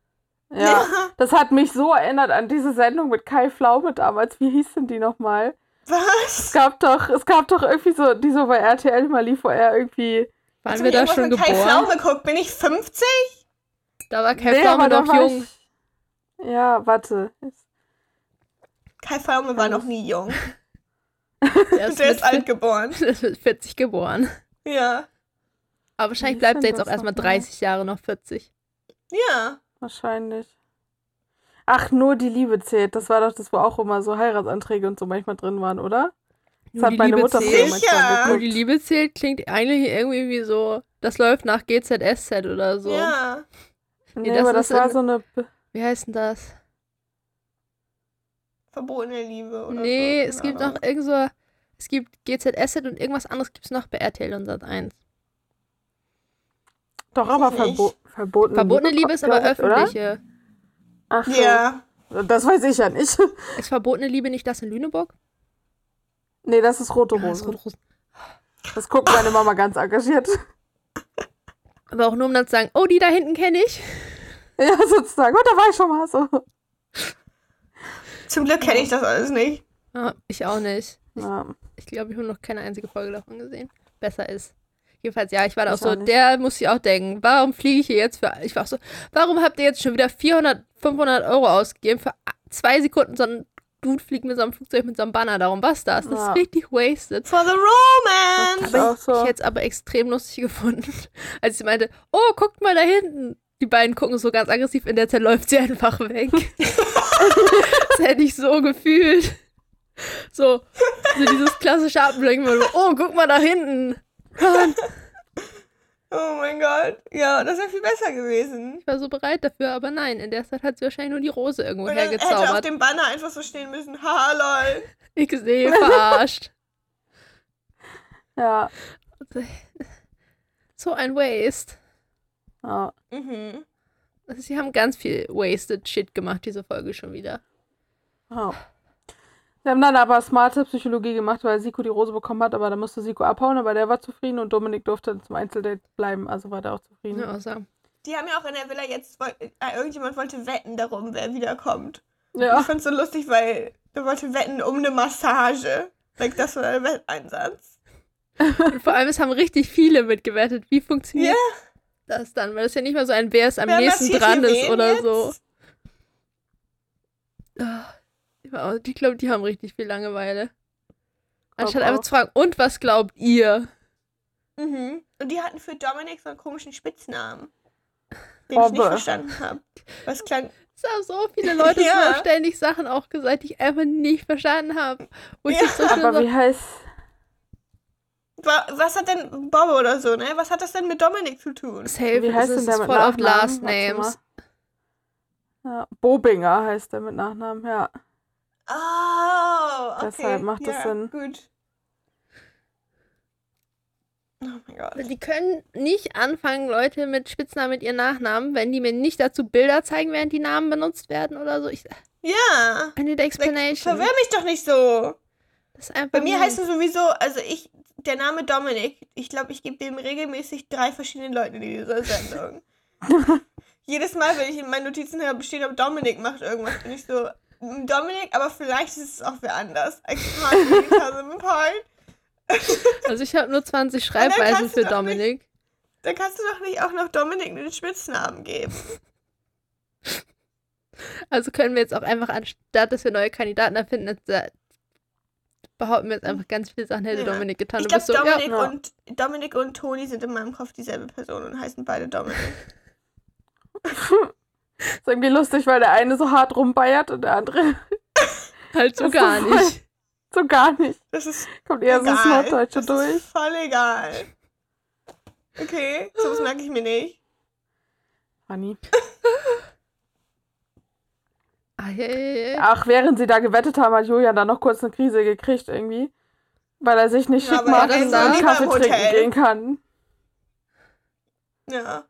Ja, [LAUGHS] das hat mich so erinnert an diese Sendung mit Kai Pflaume damals. Wie hieß denn die nochmal? Es Was? gab doch, es gab doch irgendwie so, die so bei RTL mal lief, wo er irgendwie. Waren Hast du wir mir da schon mit Kai geboren? Pflaume guckt, bin ich 50? Da war Kai Nee, Pflaume noch jung. Ich, ja, warte. Kai Pflaume war noch nie jung. [LAUGHS] Der ist, Der ist alt geboren. [LAUGHS] 40 geboren. Ja. Aber wahrscheinlich bleibt ist er jetzt auch erstmal nochmal? 30 Jahre noch 40. Ja. Wahrscheinlich. Ach, nur die Liebe zählt. Das war doch das, wo auch immer so Heiratsanträge und so manchmal drin waren, oder? Das Nur hat meine Liebe Mutter früher zählt. manchmal Sicher. Nur die. Liebe zählt klingt eigentlich irgendwie wie so, das läuft nach GZSZ oder so. Ja. Nee, das aber das war in- so eine. Wie heißt denn das? Verbotene Liebe oder nee, so. es gibt noch irgend so, es gibt GZSZ und irgendwas anderes gibt es noch bei RTL und Sat 1. Doch, aber verbo verboten. Verbotene Liebe ist aber ich, oder? Ach so. Ja. Das weiß ich ja nicht. [LAUGHS] Ist verbotene Liebe nicht das in Lüneburg? Nee, das ist rote Ah, ist Rose. Rote Rosen. Das guckt meine Mama ganz engagiert. [LAUGHS] Aber auch nur um dann zu sagen, oh, die da hinten kenne ich. [LAUGHS] Ja, sozusagen. Oh, da war ich schon mal so. Zum Glück kenne ich das alles nicht. Ah, ich auch nicht. Ja. Ich glaube, ich habe noch keine einzige Folge davon gesehen. Besser ist. Jedenfalls, ja, ich war da auch Ich so, nicht. der muss sich auch denken, warum fliege ich hier jetzt für, ich war auch so, warum habt ihr jetzt schon wieder 400, 500 Euro ausgegeben für zwei Sekunden, so ein Dude fliegt mit so einem Flugzeug mit so einem Banner darum, was das? Das Ja. ist richtig wasted. For the romance! Aber Ich so. hätte es aber extrem lustig gefunden, [LAUGHS] als sie meinte, oh, guckt mal da hinten. Die beiden gucken so ganz aggressiv, in der Zeit läuft sie einfach weg. [LAUGHS] das hätte ich so gefühlt. So, so dieses klassische Ablenken, oh, guck mal da hinten. [LAUGHS] Oh mein Gott. Ja, das wäre viel besser gewesen. Ich war so bereit dafür, aber nein, in der Zeit hat sie wahrscheinlich nur die Rose irgendwo Und dann hätte auf hergezaubert. dem Banner einfach so stehen müssen, haha, lol. [LAUGHS] Ich sehe, verarscht. [LAUGHS] Ja. So ein Waste. ja. Mhm. Also, sie haben ganz viel wasted Shit gemacht, diese Folge schon wieder. ja. Wir haben dann aber smarte Psychologie gemacht, weil Siko die Rose bekommen hat, aber da musste Siko abhauen, aber der war zufrieden und Dominik durfte zum Einzeldate bleiben, also war der auch zufrieden. Ja, außer. Die haben ja auch in der Villa jetzt, äh, irgendjemand wollte wetten darum, wer wiederkommt. Ja. Ich fand's so lustig, weil der wollte wetten um eine Massage. Like, das war der Wetteinsatz. Und [LAUGHS] vor allem, es haben richtig viele mitgewettet. Wie funktioniert Ja. das dann? Weil das ja nicht mehr so ein, wer ist am Wer nächsten dran ist oder jetzt? so. Ah, Ich glaube, die haben richtig viel Langeweile. Anstatt einfach zu fragen, und was glaubt ihr? Mhm. Und die hatten für Dominik so einen komischen Spitznamen. Den ich nicht Robbe. verstanden habe. Was klang. Es haben so viele Leute [LAUGHS] Ja. so ständig Sachen auch gesagt, die ich einfach nicht verstanden habe. Wo ich Ja. so Aber so, wie heißt. Wa- Was hat denn Bob oder so, ne? Was hat das denn mit Dominik zu tun? safe, Wie heißt es denn der ist mit voll Nachnamen? Last Warte Names. Ja, Bobinger heißt der mit Nachnamen, ja. Oh, okay. Deshalb macht das ja, Sinn. Gut. Oh mein Gott. Die können nicht anfangen, Leute mit Spitznamen mit ihren Nachnamen, wenn die mir nicht dazu Bilder zeigen, während die Namen benutzt werden oder so. Ich Ja. I need Like, explanation. verwirr mich doch nicht so. Das ist einfach Bei mir nicht- heißt es sowieso, also ich, der Name Dominik, ich glaube, ich gebe dem regelmäßig drei verschiedenen Leuten in dieser Sendung. [LAUGHS] Jedes Mal, wenn ich in meinen Notizen habe, steht, ob Dominik macht irgendwas, bin ich so, "Mm, Dominik, aber vielleicht ist es auch wer anders. I can't them apart. Also ich habe nur 20 dann Schreibweisen für doch nicht- Dominik. Da kannst du doch nicht auch noch Dominik einen Spitznamen geben. [LAUGHS] Also können wir jetzt auch einfach, anstatt dass wir neue Kandidaten erfinden, jetzt, äh, behaupten wir jetzt einfach ganz viele Sachen hätte Ja. Dominik getan. Ich Du bist glaube, so, Dominik, ja. und Dominik und Toni sind in meinem Kopf dieselbe Person und heißen beide Dominik. [LAUGHS] [LAUGHS] Ist irgendwie lustig, weil der eine so hart rumbeiert und der andere [LAUGHS] halt so gar so voll- nicht. so gar nicht. Das ist Kommt eher so das egal. Norddeutsche das durch. Ist voll egal. Okay, sowas merke ich mir nicht. Funny. Ja, ja, ja. Ach, während sie da gewettet haben, hat Julian dann noch kurz eine Krise gekriegt irgendwie. Weil er sich nicht Ja, schick macht er und ist dann lieber Kaffee trinken gehen kann. Ja.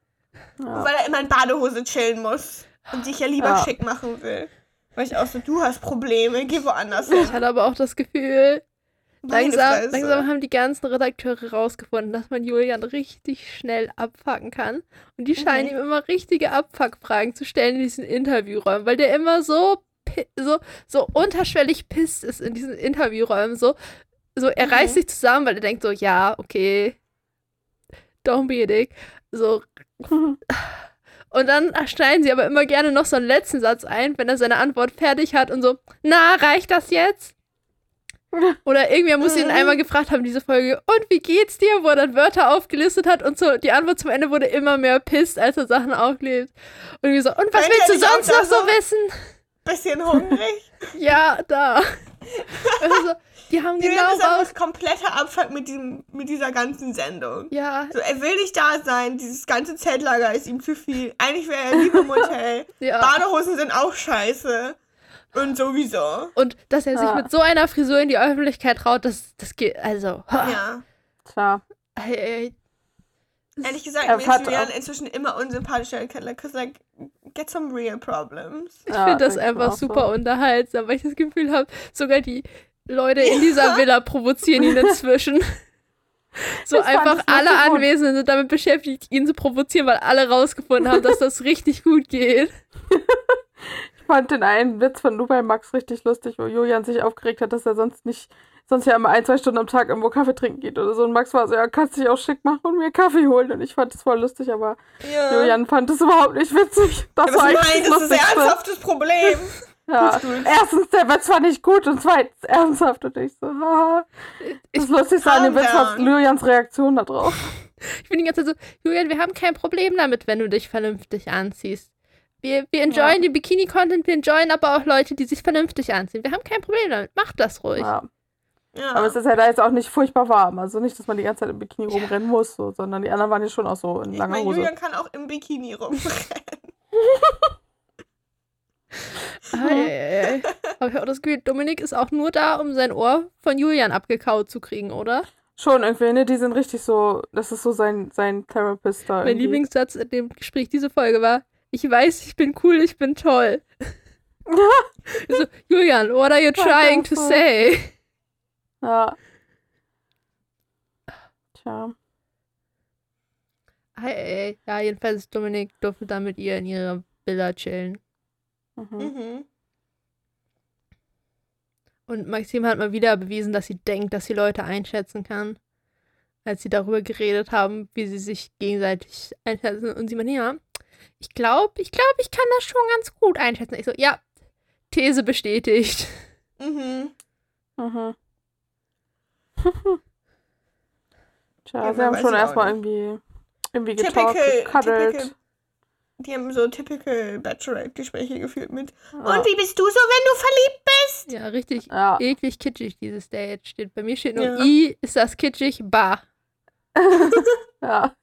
Ja. Weil er immer in Badehose chillen muss. Und dich ja lieber Ja. schick machen will. Weil ich auch so, du hast Probleme, geh woanders Ich hin. hatte aber auch das Gefühl, langsam, langsam haben die ganzen Redakteure rausgefunden, dass man Julian richtig schnell abfacken kann. Und die scheinen Mhm. ihm immer richtige Abfuckfragen zu stellen in diesen Interviewräumen, weil der immer so, so, so unterschwellig pisst ist in diesen Interviewräumen. So, so er Mhm. reißt sich zusammen, weil er denkt so, ja, okay, don't be a dick. So, [LAUGHS] und dann schneiden sie aber immer gerne noch so einen letzten Satz ein, wenn er seine Antwort fertig hat und so, na, reicht das jetzt? [LAUGHS] Oder irgendwer muss ihn Mhm. einmal gefragt haben, diese Folge, und wie geht's dir? Wo er dann Wörter aufgelistet hat und so, die Antwort zum Ende wurde immer mehr pisst, als er Sachen auflebt. Und so, und was willst du sonst noch so so? wissen? Bisschen hungrig. [LAUGHS] Ja, da. Also, die haben Julian genau ist einfach raus. kompletter Abfuck mit, diesem, mit dieser ganzen Sendung. Ja, So, er will nicht da sein, dieses ganze Zeltlager ist ihm zu viel. Eigentlich wäre er lieber im [LAUGHS] Hotel. ja. Badehosen sind auch scheiße. Und sowieso. Und dass er sich Ja. mit so einer Frisur in die Öffentlichkeit traut, das, das geht, also. Ja. Tja. Ey, ey, Ehrlich gesagt, Er mir ist Julian inzwischen immer unsympathischer. Because, like, get some real problems. Ich Ja, finde das einfach auch so. super unterhaltsam, weil ich das Gefühl habe, sogar die Leute in dieser Villa provozieren ihn inzwischen. [LAUGHS] So fand einfach das alle Anwesenden sind damit beschäftigt, ihn zu provozieren, weil alle rausgefunden haben, dass das richtig gut geht. [LAUGHS] Ich fand den einen Witz von Dubai Max richtig lustig, wo Julian sich aufgeregt hat, dass er sonst nicht, sonst ja immer ein, zwei Stunden am Tag irgendwo Kaffee trinken geht oder so. Und Max war so, ja, kannst dich auch schick machen und mir Kaffee holen. Und ich fand das voll lustig, aber Ja. Julian fand es überhaupt nicht witzig. Das Ja, was war du eigentlich meinst, das ist ein ernsthaftes Problem. [LAUGHS] Ja. Erstens, der Witz war nicht gut und zweitens ernsthaft. Und ich so, haha. Das Lustigste an dem Calm Witz war. Julians Reaktion da drauf. [LAUGHS] Ich bin die ganze Zeit so, Julian, wir haben kein Problem damit, wenn du dich vernünftig anziehst. Wir, wir enjoyen Ja. den Bikini-Content, wir enjoyen aber auch Leute, die sich vernünftig anziehen. Wir haben kein Problem damit. Mach das ruhig. Ja. Ja. Aber es ist ja da jetzt auch nicht furchtbar warm. Also nicht, dass man die ganze Zeit im Bikini rumrennen muss, so, sondern die anderen waren ja schon auch so in ich langer meine, Hose. Julian kann auch im Bikini rumrennen. [LAUGHS] Ei, Aber ich habe auch das Gefühl, Dominik ist auch nur da, um sein Ohr von Julian abgekaut zu kriegen, oder? Schon irgendwie, ne? Die sind richtig so, das ist so sein, sein Therapist da. Mein irgendwie. Lieblingssatz in dem Gespräch diese Folge war, ich weiß, ich bin cool, ich bin toll. [LAUGHS] So, Julian, what are you trying to say? Ja. Tja. Ei. Ja, jedenfalls Dominik durfte dann mit ihr in ihrer Villa chillen. Mhm. Mhm. Und Maxim hat mal wieder bewiesen, dass sie denkt, dass sie Leute einschätzen kann. Als sie darüber geredet haben, wie sie sich gegenseitig einschätzen. Und sie meinte, ja, ich glaube, ich glaube, ich kann das schon ganz gut einschätzen. Ich so, ja, These bestätigt. Mhm. Mhm. Tja, Ja, sie haben schon erstmal irgendwie, irgendwie getalkt, typical. Die haben so typical Bachelorette-Gespräche geführt mit. Ja. Und wie bist du so, wenn du verliebt bist? Ja, richtig Ja. eklig kitschig, dieses Date steht. Bei mir steht nur Ja. I, ist das kitschig, bah. [LAUGHS] ja.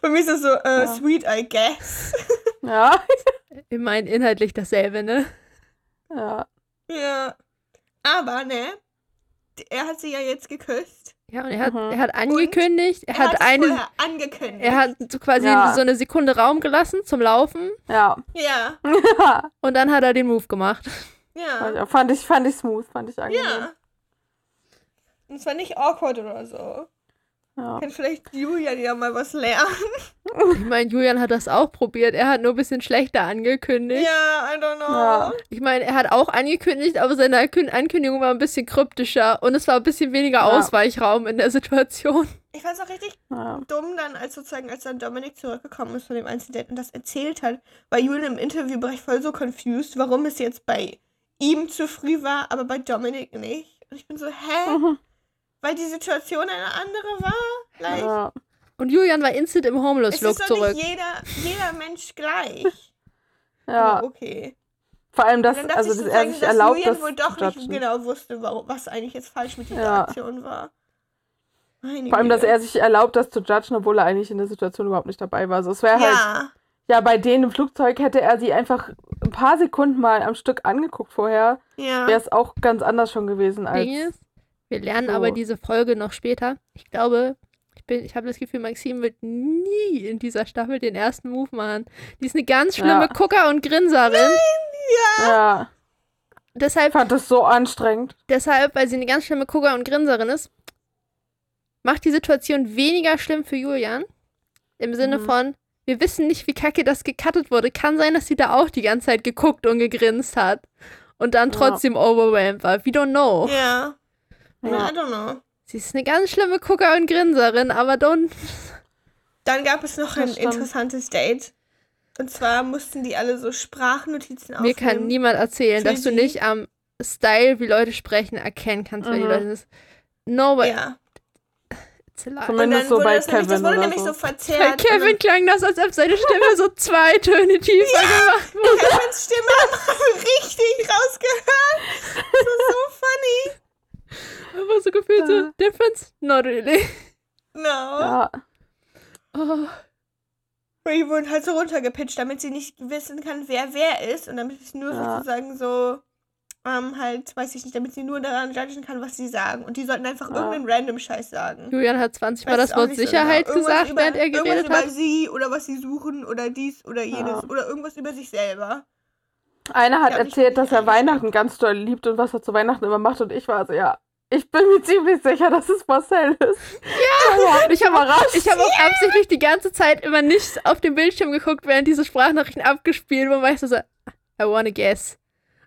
Bei mir ist das so, äh, Ja. sweet, I guess. Ja. [LAUGHS] Immerhin inhaltlich dasselbe, ne? Ja. ja. Aber, ne? Er hat sie ja jetzt geküsst. Ja, und er hat, Mhm. er hat angekündigt, er, Er hat eine, angekündigt. er hat so quasi Ja. so eine Sekunde Raum gelassen zum Laufen Ja. ja, [LAUGHS] und dann hat er den Move gemacht. ja, ja. Fand ich, fand ich smooth, fand ich angenehm. ja. Und zwar nicht awkward oder so. Ja. Kann vielleicht Julian ja mal was lernen. [LAUGHS] Ich meine, Julian hat das auch probiert, er hat nur ein bisschen schlechter angekündigt. Ja, I don't know. Ja. Ich meine, er hat auch angekündigt, aber seine Ankün- Ankündigung war ein bisschen kryptischer und es war ein bisschen weniger Ja. Ausweichraum in der Situation. Ich fand es auch richtig Ja. dumm dann, als sozusagen, als dann Dominik zurückgekommen ist von dem Einzeldate und das erzählt hat, war Julian im Interviewbereich voll so confused, warum es jetzt bei ihm zu früh war, aber bei Dominik nicht. Und ich bin so, hä? Mhm. Weil die Situation eine andere war? Like, Ja. Und Julian war instant im es Homeless-Look ist doch zurück. nicht jeder, jeder Mensch gleich. [LAUGHS] ja. Aber okay. Vor allem, dass, dann dachte also, ich dass er sich dass erlaubt, Julian das wohl doch nicht judgen. genau wusste, warum, was eigentlich jetzt falsch mit dieser Ja. Aktion war. Meine Vor allem, dass Güte. er sich erlaubt, das zu judgen, obwohl er eigentlich in der Situation überhaupt nicht dabei war. Also es wäre halt, Ja, ja, bei denen im Flugzeug hätte er sie einfach ein paar Sekunden mal am Stück angeguckt vorher, ja. wäre es auch ganz anders schon gewesen als. Ding ist, wir lernen so. aber diese Folge noch später. Ich glaube, ich, bin, ich habe das Gefühl, Maxim wird nie in dieser Staffel den ersten Move machen. Die ist eine ganz schlimme Ja. Gucker und Grinserin. Ja, ich Deshalb, fand das so anstrengend. deshalb, weil sie eine ganz schlimme Gucker und Grinserin ist, macht die Situation weniger schlimm für Julian. Im Sinne Mhm. von, wir wissen nicht, wie kacke das gecuttet wurde. Kann sein, dass sie da auch die ganze Zeit geguckt und gegrinst hat. Und dann Ja. trotzdem overwhelmed war. We don't know. Ja. Ja. I don't know. Sie ist eine ganz schlimme Gucker und Grinserin, aber don't. Dann gab es noch ein interessantes Date. Und zwar mussten die alle so Sprachnotizen Mir aufnehmen. kann niemand erzählen, dass du nicht am Style, wie Leute sprechen, erkennen kannst, wenn die Mhm. Leute das. No, but Ja. Zumindest so wurde bei das nämlich, das Kevin wurde oder nämlich so. so Bei verzerrt. Kevin klang das, als ob seine Stimme so zwei Töne tiefer gemacht wurde. Kevins Stimme hat man [LAUGHS] richtig rausgehört. Das ist so funny. [LAUGHS] Einfach so gefühlt so, Ja. difference? Not really. No. Ja, Oh, die wurden halt so runtergepitcht, damit sie nicht wissen kann, wer wer ist. Und damit es nur Ja. sozusagen so, ähm, halt, weiß ich nicht, damit sie nur daran judgen kann, was sie sagen. Und die sollten einfach Ja. irgendeinen random Scheiß sagen. Julian hat 20 Mal das Wort nicht so Sicherheit genau. Irgendwas gesagt, über, während er Irgendwas geredet über hat. sie oder was sie suchen oder dies oder jenes Ja. oder irgendwas über sich selber. einer hat erzählt, dass er Weihnachten ganz doll liebt und was er zu Weihnachten immer macht. Und ich war so, ja, ich bin mir ziemlich sicher, dass es Marcel ist. Ja, Ich habe überrascht. ich hab auch absichtlich die ganze Zeit immer nicht auf den Bildschirm geguckt, während diese Sprachnachrichten abgespielt wurden, weil ich so, so I wanna guess.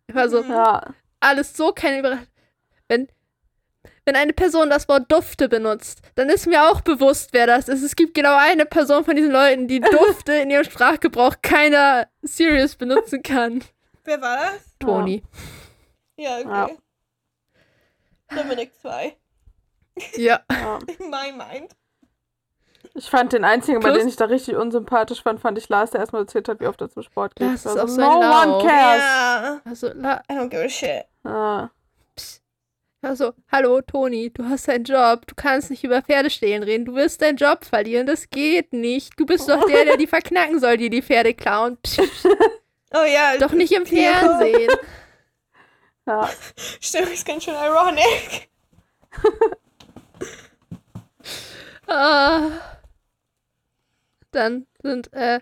Ich war so, Mhm. Ja, alles so keine Überraschung. Wenn, wenn eine Person das Wort Dufte benutzt, dann ist mir auch bewusst, wer das ist. Es gibt genau eine Person von diesen Leuten, die [LAUGHS] Dufte in ihrem Sprachgebrauch keiner serious benutzen kann. Wer war das? Toni. Ja, Ja. Okay. Dominik 2. Ja. ja. In my mind. Ich fand den einzigen, bei Plus- dem ich da richtig unsympathisch fand, fand ich Lars, der erstmal erzählt hat, wie oft er zum Sport geht. Das ist auch so no ein Lau. one cares. Ja. Also, la, I don't give a shit. Ja. also, hallo Toni, du hast einen Job, du kannst nicht über Pferde stehlen reden, du wirst deinen Job verlieren, das geht nicht. Du bist doch der, der die verknacken soll, die die Pferde klauen. Psch, Oh ja. doch nicht im. Fernsehen. Ja. [LAUGHS] Stimmt, ist ganz schön ironic. [LAUGHS] Ah. Dann sind äh,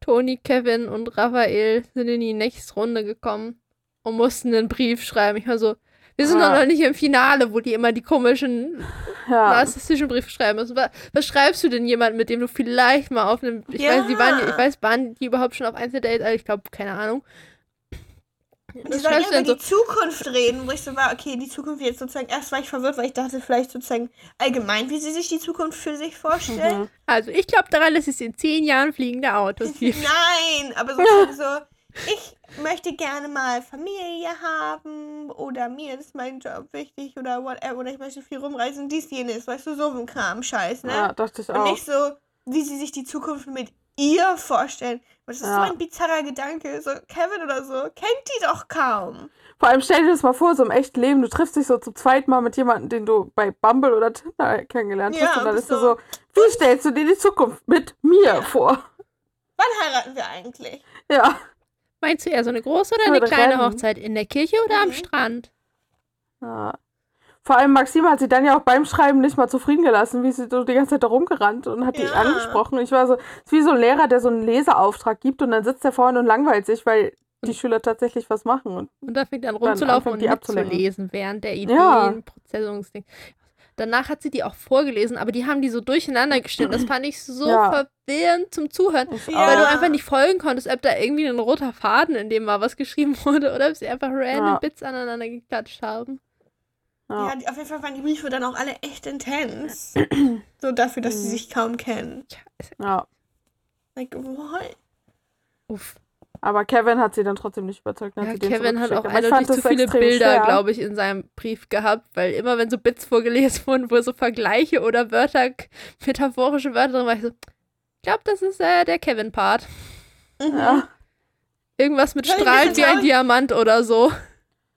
Toni, Kevin und Raphael sind in die nächste Runde gekommen und mussten einen Brief schreiben. Ich war so, wir sind Ah. doch noch nicht im Finale, wo die immer die komischen [LAUGHS] ja. narzisstischen Briefe schreiben müssen. Was, was schreibst du denn jemandem, mit dem du vielleicht mal auf einem, ich Ja. weiß, die waren, ich weiß, waren die überhaupt schon auf Einzeldates? Also ich glaube, keine Ahnung. Und die sollen über denn die Zukunft reden, wo ich so war, okay, die Zukunft jetzt sozusagen, erst war ich verwirrt, weil ich dachte vielleicht sozusagen allgemein, wie sie sich die Zukunft für sich vorstellen. Mhm. Also ich glaube daran, dass es in zehn Jahren fliegende Autos gibt. Nein, aber sozusagen [LAUGHS] so, ich möchte gerne mal Familie haben oder mir ist mein Job wichtig oder whatever oder ich möchte viel rumreisen, dies, jenes, weißt du, so ein Kram, Scheiß, ne? ja, dachte ich Und auch. nicht so, wie sie sich die Zukunft mit ihr vorstellen. Das ist Ja. so ein bizarrer Gedanke. So, Kevin oder so, kennt die doch kaum. Vor allem stell dir das mal vor, so im echten Leben, du triffst dich so zum zweiten Mal mit jemandem, den du bei Bumble oder Tinder kennengelernt Ja, hast und dann bist ist du so, so, wie stellst du dir die Zukunft mit mir Ja. vor? Wann heiraten wir eigentlich? Ja. Meinst du eher so eine große oder eine kleine rennen. Hochzeit? In der Kirche oder am Mhm. Strand? ja. Vor allem Maxime hat sie dann ja auch beim Schreiben nicht mal zufrieden gelassen, wie sie so die ganze Zeit da rumgerannt und hat dich Ja. angesprochen. Ich war so, es ist wie so ein Lehrer, der so einen Leseauftrag gibt und dann sitzt er vorne und langweilt sich, weil die Schüler tatsächlich was machen. Und Und da fängt er an Dann rumzulaufen und die mitzulesen während der Ja. Ideenprozessierungsding. Danach hat sie die auch vorgelesen, aber die haben die so durcheinander geschnitten. Das fand ich so Ja. verwirrend zum Zuhören. Ja. Weil du einfach nicht folgen konntest, ob da irgendwie ein roter Faden in dem war, was geschrieben [LAUGHS] wurde, oder ob sie einfach random Ja. Bits aneinander geklatscht haben. Ja. Auf jeden Fall waren die Briefe dann auch alle echt intens. [CLEARS THROAT] so dafür, dass sie Mhm. sich kaum kennen. ja. Like, what? Uff. Aber Kevin hat sie dann trotzdem nicht überzeugt. dann Ja, sie Kevin hat auch eindeutig zu viele Bilder, glaube ich, in seinem Brief gehabt, weil immer wenn so Bits vorgelesen wurden, wo so Vergleiche oder Wörter, metaphorische Wörter drin waren, war ich so, ich glaube, das ist äh, der Kevin-Part. Mhm. Ja. Irgendwas mit strahlt wie ein? Diamant oder so.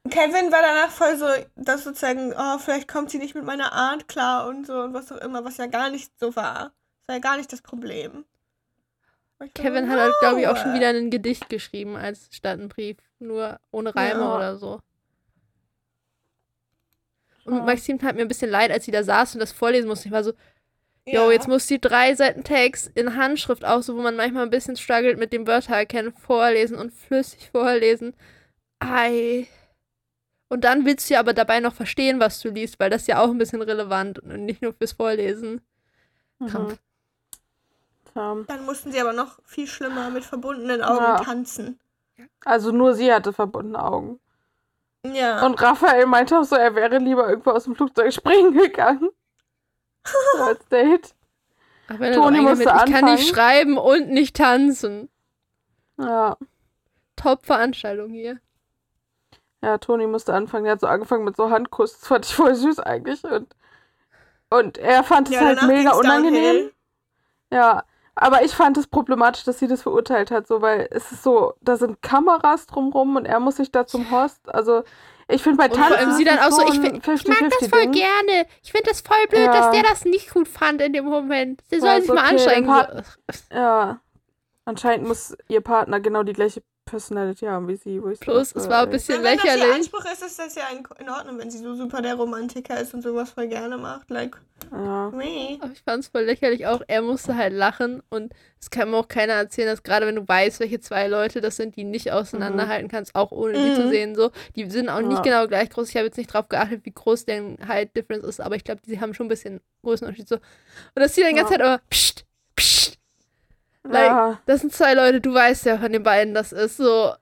Kevin war danach voll so, dass sozusagen, oh, vielleicht kommt sie nicht mit meiner Art klar und so und was auch immer, was ja gar nicht so war. Das war ja gar nicht das Problem. Ich so, Kevin hat halt, glaube ich, auch schon wieder ein Gedicht geschrieben als statt ein Brief. Nur ohne Reime Ja. oder so. Und Ja. Maxim tat mir ein bisschen leid, als sie da saß und das vorlesen musste. Ich war so, Ja. Jo, jetzt muss die drei Seiten Text in Handschrift auch so, wo man manchmal ein bisschen struggelt mit dem Wörter erkennen, vorlesen und flüssig vorlesen. Ei. Und dann willst du ja aber dabei noch verstehen, was du liest, weil das ist ja auch ein bisschen relevant und nicht nur fürs Vorlesen. Mhm. Dann mussten sie aber noch viel schlimmer mit verbundenen Augen Ja. tanzen. Also nur sie hatte verbundene Augen. Ja. Und Raphael meinte auch so, er wäre lieber irgendwo aus dem Flugzeug springen gegangen. [LAUGHS] so als Date. Ach, wenn er Toni musste eingemeldet, ich kann nicht schreiben und nicht tanzen. Ja. Top-Veranstaltung hier. Ja, Toni musste anfangen. Er hat so angefangen mit so Handkuss. Das fand ich voll süß eigentlich. Und, und er fand es ja, halt mega unangenehm. downhill. Ja, aber ich fand es problematisch, dass sie das verurteilt hat, so, weil es ist so, da sind Kameras drumrum und er muss sich da zum Host. Also, ich finde bei Tanzen. sie dann auch so, ich, find, ich mag das 50-50 voll Ding. gerne. Ich finde das voll blöd, Ja. dass der das nicht gut fand in dem Moment. Sie soll Ja, sich ist mal okay, anstrengen. Ja. Anscheinend muss ihr Partner genau die gleiche Personality haben wie sie. Wo ich Plus, es war ein dachte, bisschen Wenn das lächerlich. Anspruch ist, ist das ja in, Ordnung, wenn sie so super der Romantiker ist und sowas voll gerne macht. Like, Ja. me. Aber ich fand es voll lächerlich auch. Er musste halt lachen und es kann mir auch keiner erzählen, dass gerade wenn du weißt, welche zwei Leute das sind, die nicht auseinanderhalten kannst, auch ohne die zu Mhm. sehen, so, die sind auch nicht Ja. genau gleich groß. Ich habe jetzt nicht drauf geachtet, wie groß der Height Difference ist, aber ich glaube, die haben schon ein bisschen Größenunterschied so. Und dass die dann die ganze Ja. Zeit aber psst. Like, Ja. Das sind zwei Leute, du weißt ja von den beiden, das ist so.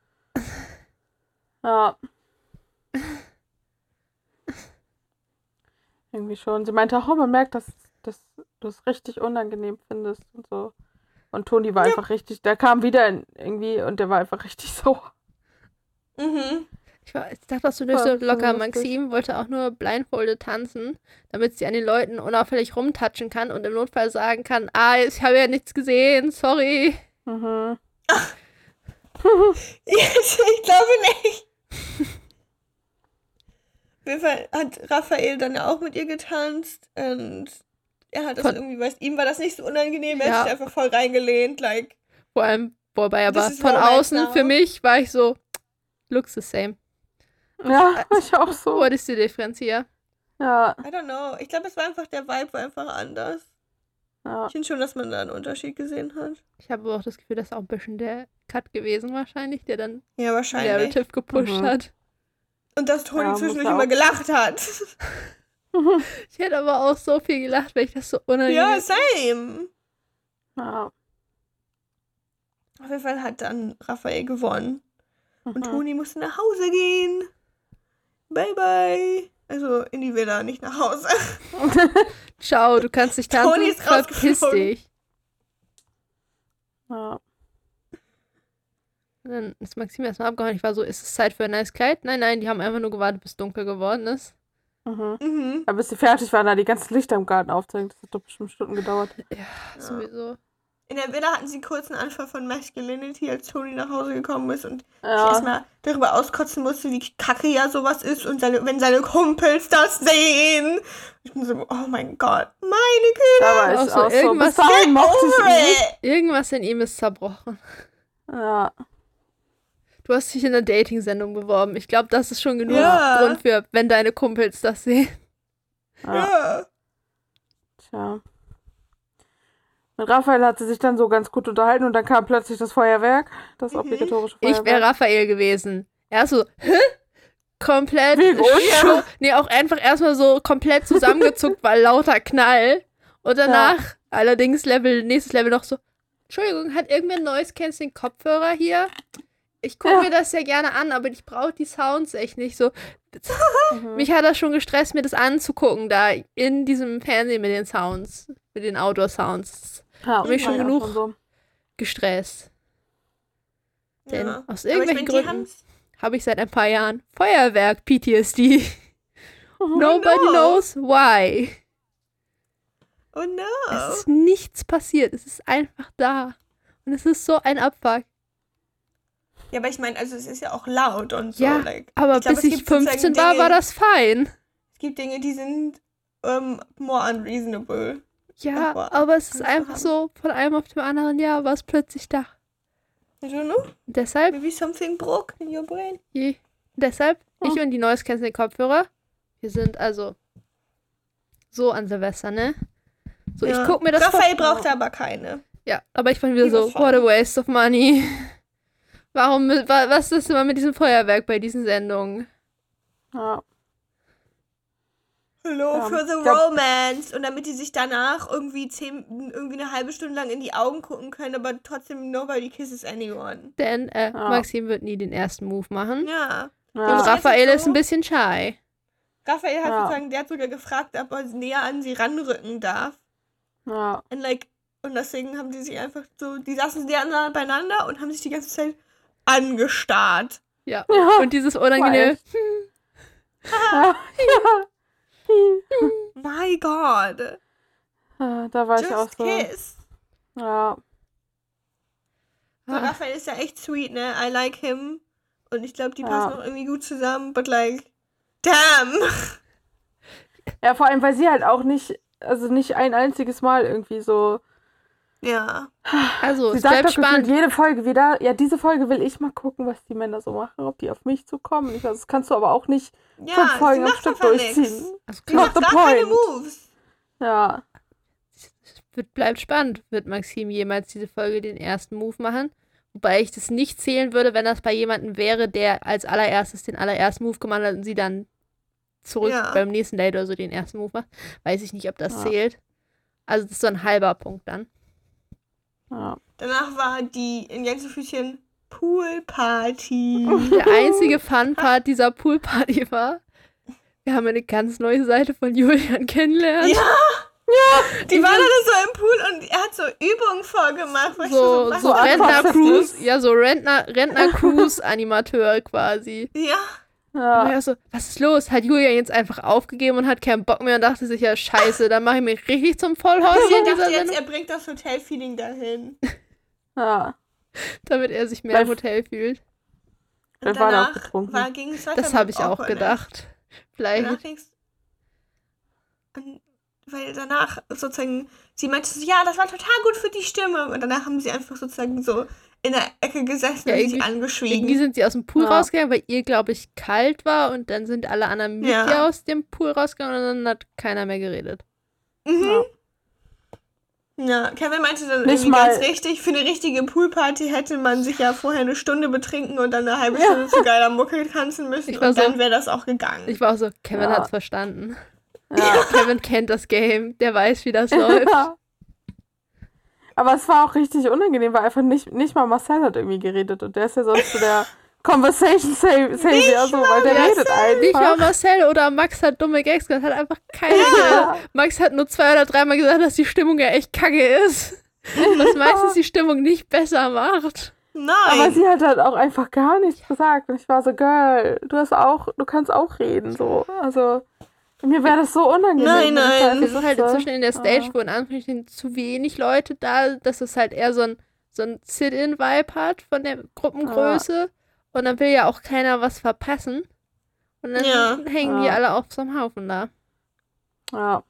Ja. Irgendwie schon. Sie meinte auch, oh, man merkt, dass, dass du es richtig unangenehm findest und so. Und Toni war einfach richtig, der kam wieder in, irgendwie und der war einfach richtig [LAUGHS] sauer. Mhm. Ich, war, ich dachte auch so Ja, so locker. Maxim wollte auch nur blindfolded tanzen, damit sie an den Leuten unauffällig rumtatschen kann und im Notfall sagen kann: Ah, ich habe ja nichts gesehen, sorry. Mhm. [LAUGHS] Ich glaube nicht. [LAUGHS] Auf jeden Fall hat Raphael dann ja auch mit ihr getanzt und er hat das Von- irgendwie, weiß, ihm war das nicht so unangenehm, er Ja. hat sich einfach voll reingelehnt, like, Vor allem, wobei aber von außen now. für mich war ich so: Looks the same. Ja, [LAUGHS] ich auch so. What is the difference hier? Ja, I don't know. Ich glaube, es war einfach, der Vibe war einfach anders. ja. Ich finde schon, dass man da einen Unterschied gesehen hat. Ich habe aber auch das Gefühl, das ist auch ein bisschen der Cut gewesen, wahrscheinlich, der dann Ja, wahrscheinlich. Narrative gepusht Mhm. hat. Und dass Toni Ja, zwischendurch immer gelacht hat. [LAUGHS] Ich hätte aber auch so viel gelacht, weil ich das so unangenehm ja, same. ja. Auf jeden Fall hat dann Raphael gewonnen. Und Mhm. Toni musste nach Hause gehen. Bye, bye. Also in die Villa, nicht nach Hause. [LAUGHS] Ciao, du kannst dich tanzen, Toni ist verpiss dich. ja. Und dann ist Maxim erstmal abgehauen. Ich war so, ist es Zeit für ein neues Kleid? Nein, nein, die haben einfach nur gewartet, bis dunkel geworden ist. Mhm. Mhm. Aber bis sie fertig waren, da die ganzen Lichter im Garten aufzeigen. Das hat doch bestimmt Stunden gedauert. Ja, sowieso. In der Villa hatten sie einen kurzen Anfall von Masculinity, als Toni nach Hause gekommen ist und sich Ja. erstmal darüber auskotzen musste, wie kacke ja sowas ist und seine, wenn seine Kumpels das sehen. Ich bin so, oh mein Gott, meine Güte. Da war ich Auch auch so so. irgendwas- it. Irgendwas in ihm ist zerbrochen. Ja. Du hast dich in einer Dating-Sendung beworben. Ich glaube, das ist schon genug Ja. Grund für, wenn deine Kumpels das sehen. Ja. Ja. Tja. Mit Raphael hat sie sich dann so ganz gut unterhalten und dann kam plötzlich das Feuerwerk, das Mhm. obligatorische Ich Feuerwerk. wäre Raphael gewesen. Er so, hä? Komplett. Scho- Nee, auch einfach erstmal so komplett zusammengezuckt, weil lauter Knall. Und danach, allerdings Level, nächstes Level noch so, Entschuldigung, hat irgendwer ein neues Canceling Kopfhörer hier? Ich gucke Ja. mir das ja gerne an, aber ich brauche die Sounds echt nicht so. Mhm. Mich hat das schon gestresst, mir das anzugucken, da in diesem Fernsehen mit den Sounds, mit den Outdoor-Sounds. Ja, mich schon genug. so. Gestresst. Denn ja. aus Aber ich irgendwelchen mein, Gründen habe ich seit ein paar Jahren Feuerwerk PTSD. Nobody no. knows why. Oh no. Es ist nichts passiert. Es ist einfach da. Und es ist so ein Abfuck. Ja, aber ich meine, also es ist ja auch laut und so. Ja, like, Aber ich glaub, bis ich gibt sozusagen 15 war, Dinge, war das fein. Es gibt Dinge, die sind ähm, more unreasonable. Ja, Aber aber es ist einfach haben. so, von einem auf dem anderen Jahr war es plötzlich da. I don't know. Deshalb, Maybe something broke in your brain. je, deshalb, ich Oh. und die Neues Canceling Kopfhörer, wir sind also so an Silvester, ne? So, ich Ja. guck mir das Raphael vor- brauchte aber keine. Ja, aber ich fand wieder so, what a waste of money. [LAUGHS] Warum, wa- was ist immer mit diesem Feuerwerk bei diesen Sendungen? Ja. Hello Ja, for the glaub- romance. Und damit die sich danach irgendwie zehn, irgendwie eine halbe Stunde lang in die Augen gucken können, aber trotzdem nobody kisses anyone. Denn äh, Ja. Maxim wird nie den ersten Move machen. Ja. Und Ja. Raph- Raphael ist ein bisschen shy. Raphael hat Ja. sozusagen, der hat sogar gefragt, ob er näher an sie ranrücken darf. ja. Und like, und deswegen haben die sich einfach so, die saßen sehr nah beieinander und haben sich die ganze Zeit angestarrt. Ja. Ja. Und dieses unangenehme, [LAUGHS] Ja. My God. ja. [LAUGHS] Da war ich auch Just so. kiss. Ja. So, ah, Raphael ist ja echt sweet, ne? I like him. Und ich glaube, die Ja. passen auch irgendwie gut zusammen, but like, damn. [LAUGHS] ja, vor allem, weil sie halt auch nicht, also nicht ein einziges Mal irgendwie so. Ja. also, Sie es sagt bleibt doch spannend. jede Folge wieder, ja, diese Folge will ich mal gucken, was die Männer so machen, ob die auf mich zukommen. Ich weiß, das kannst du aber auch nicht Ja, fünf Folgen am Stück durchziehen. Also, Sie Not macht gar keine. Moves. Ja. es wird, bleibt spannend. Wird Maxim jemals diese Folge den ersten Move machen? Wobei ich das nicht zählen würde, wenn das bei jemandem wäre, der als allererstes den allerersten Move gemacht hat und sie dann zurück Ja. beim nächsten Date oder so den ersten Move macht. Weiß ich nicht, ob das Ja. zählt. Also das ist so ein halber Punkt dann. Ja. Danach war die in Gänsefüßchen Poolparty. Der einzige Fun-Part dieser Poolparty war, wir haben eine ganz neue Seite von Julian kennengelernt. Ja. Die waren dann so im Pool und er hat so Übungen vorgemacht. So, so ist das? Rentner-Cruise, ja, so Rentner- Rentner-Cruise-Animateur quasi. Ja. Und Ja. er so, was ist los? Hat Julian jetzt einfach aufgegeben und hat keinen Bock mehr und dachte sich, ja, scheiße, dann mache ich mich richtig zum Vollhorst hier in Ich [LAUGHS] dieser dachte jetzt, Sendung, er bringt das Hotelfeeling dahin. [LAUGHS] ja. damit er sich mehr im Hotel fühlt. Und Wir waren auch danach getrunken. war, ging es Das habe ich auch Awkwardness. gedacht. Vielleicht. Und, weil danach sozusagen, sie meinte so, ja, das war total gut für die Stimme. Und danach haben sie einfach sozusagen so in der Ecke gesessen Ja, und sich irgendwie- angeschwiegen. Irgendwie sind sie aus dem Pool Ja. rausgegangen, weil ihr, glaube ich, kalt war und dann sind alle anderen mit Ja. ihr aus dem Pool rausgegangen und dann hat keiner mehr geredet. Mhm. Ja, Kevin meinte dann Nicht irgendwie mal- ganz richtig, für eine richtige Poolparty hätte man sich ja vorher eine Stunde betrinken und dann eine halbe Ja. Stunde zu geiler Mucke tanzen müssen Ich war und so- dann wäre das auch gegangen. Ich war auch so, Kevin Ja. hat's verstanden. Ja. [LAUGHS] Kevin kennt das Game, der weiß, wie das [LAUGHS] läuft. Ja. Aber es war auch richtig unangenehm, weil einfach nicht, nicht mal Marcel hat irgendwie geredet und der ist ja sonst so der [LAUGHS] Conversation Sa- Savior, so, weil der Marcel, redet Nicht mal einfach. Marcel oder Max hat dumme Gags gesagt, hat einfach keiner geredet. Max hat nur zwei oder dreimal gesagt, dass die Stimmung ja echt kacke ist. Was meistens die Stimmung nicht besser macht. Nein. Aber sie hat halt auch einfach gar nichts gesagt. Und ich war so, Girl, du hast auch, du kannst auch reden, so. Also, mir wäre das so unangenehm. Nein, nein. da Wir sind halt inzwischen in der Stage, Ah. wo in Anführungsstrichen zu wenig Leute da, dass es halt eher so ein, so ein Sit-in-Vibe hat von der Gruppengröße. Und dann will ja auch keiner was verpassen. Und dann Ja. hängen die Ja. alle auf so einem Haufen da. Ja.